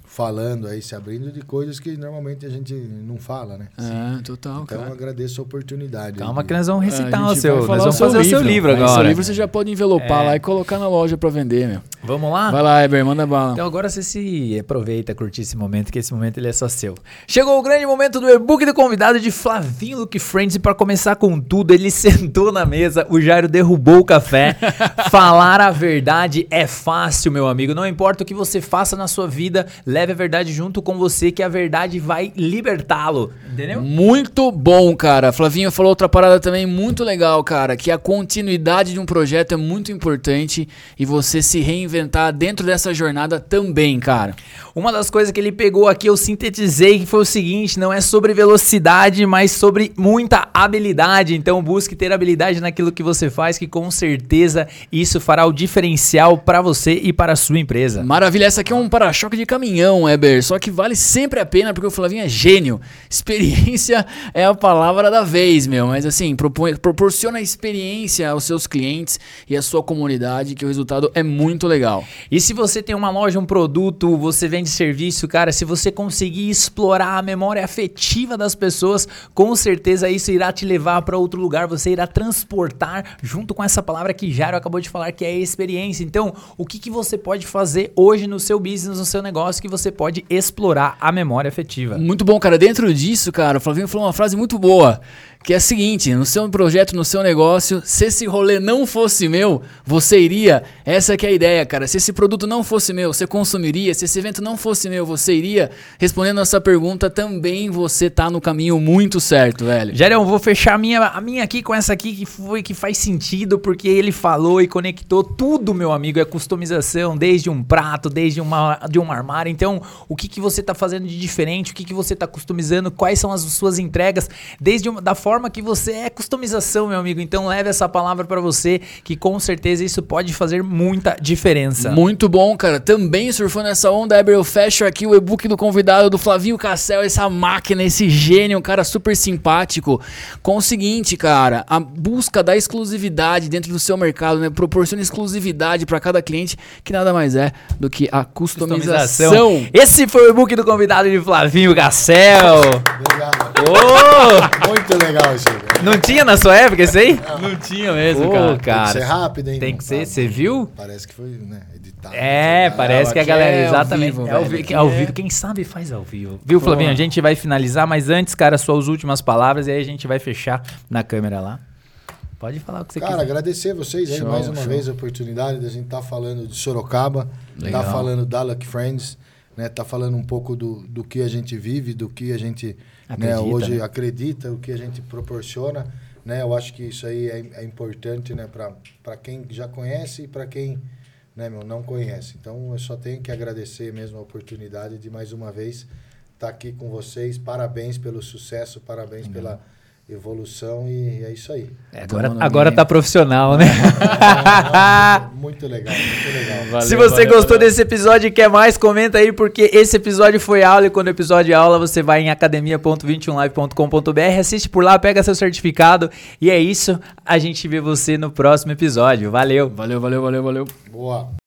falando aí, se abrindo de coisas que normalmente a gente não fala, né? É, total, Então eu cara. agradeço a oportunidade. Calma aí que nós vamos recitar gente o seu. Nós vamos o seu fazer o seu livro Aí, agora. Seu livro você já pode envelopar É. lá e colocar na loja pra vender, meu. Vamos lá? Vai lá, Eber, manda bala. Então agora você se aproveita, curtir esse momento, que esse momento ele é só seu. Chegou o grande momento do e-book do convidado de Flavinho Luke Friends e para começar com tudo, ele sentou na mesa, o Jairo derrubou o café. Falar a verdade é fácil, meu amigo. Não importa o que você faça na sua vida, leve a verdade junto com você, que a verdade vai libertá-lo. Entendeu? Muito bom, cara. Flavinho falou outra parada também muito legal, cara, que a continuidade de um projeto é muito importante e você se reinventar dentro dessa jornada também, cara. Uma das coisas que ele pegou aqui, eu sintetizei, que foi o seguinte: não é sobre velocidade, mas sobre muita habilidade. Então busque ter habilidade naquilo que você faz, que com certeza isso fará o diferencial para você e para a sua empresa. Maravilha, essa aqui é um para-choque de caminhão, opinião, Eber, só que vale sempre a pena porque o Flavinho é gênio. Experiência é a palavra da vez, meu. Mas assim, propõe- proporciona experiência aos seus clientes e à sua comunidade, que o resultado é muito legal. E se você tem uma loja, um produto, você vende serviço, cara, se você conseguir explorar a memória afetiva das pessoas, com certeza isso irá te levar para outro lugar, você irá transportar junto com essa palavra que Jairo acabou de falar, que é experiência. Então, o que, que você pode fazer hoje no seu business, no seu negócio, que você pode explorar a memória afetiva? Muito bom, cara. Dentro disso, cara, o Flavinho falou uma frase muito boa, que é a seguinte: no seu projeto, no seu negócio, se esse rolê não fosse meu, você iria? Essa que é a ideia, cara. Se esse produto não fosse meu, você consumiria? Se esse evento não fosse meu, você iria? Respondendo essa pergunta, também você tá no caminho muito certo, velho. Jairão, vou fechar a minha, a minha aqui com essa aqui que foi que faz sentido, porque ele falou e conectou tudo, meu amigo. É customização, desde um prato, desde uma, de um armário. Então, o que, que você está fazendo de diferente? O que, que você está customizando? Quais são as suas entregas? Desde uma, da forma que você é customização, meu amigo. Então, leve essa palavra para você, que com certeza isso pode fazer muita diferença. Muito bom, cara. Também surfando essa onda, Eber, eu fecho aqui o e-book do convidado do Flavinho Cassel, essa máquina, esse gênio, um cara super simpático. Com o seguinte, cara, a busca da exclusividade dentro do seu mercado, né? Proporciona exclusividade para cada cliente, que nada mais é do que a customização. Esse foi o e-book do convidado de Flavinho Gassel. Obrigado. Ô, Muito legal isso aí. cara. não tinha na sua época isso aí? Não tinha mesmo, Ô, cara. Tem que cara. ser rápido, hein? Tem que ser, você viu? Parece que foi, né, editado. É, parece que a galera, é ao exatamente. vivo, é ao, vi- aqui ao é- vivo, quem sabe faz ao vivo. Viu, Flavinho? A gente vai finalizar, mas antes, cara, suas últimas palavras e aí a gente vai fechar na câmera lá. Pode falar o que você Cara, quiser. agradecer vocês aí Show, mais uma show. vez a oportunidade da gente estar falando de Sorocaba, Legal. tá falando da Lucky Friends, né? Tá falando um pouco do, do que a gente vive, do que a gente né, Acredita, hoje né? acredita, o que a gente proporciona, né? Eu acho que isso aí é, é importante, né? Para quem já conhece e para quem né, meu, não conhece. Então, eu só tenho que agradecer mesmo a oportunidade de mais uma vez estar aqui com vocês. Parabéns pelo sucesso, parabéns pela evolução e é isso aí. É, agora agora tá profissional, né? muito legal, muito legal. Valeu, Se você valeu, gostou valeu. desse episódio e quer mais, comenta aí, porque esse episódio foi aula e quando o episódio é aula, você vai em academia.21live.com.br, assiste por lá, pega seu certificado e é isso. A gente vê você no próximo episódio. Valeu! Valeu, valeu, valeu, valeu. Boa.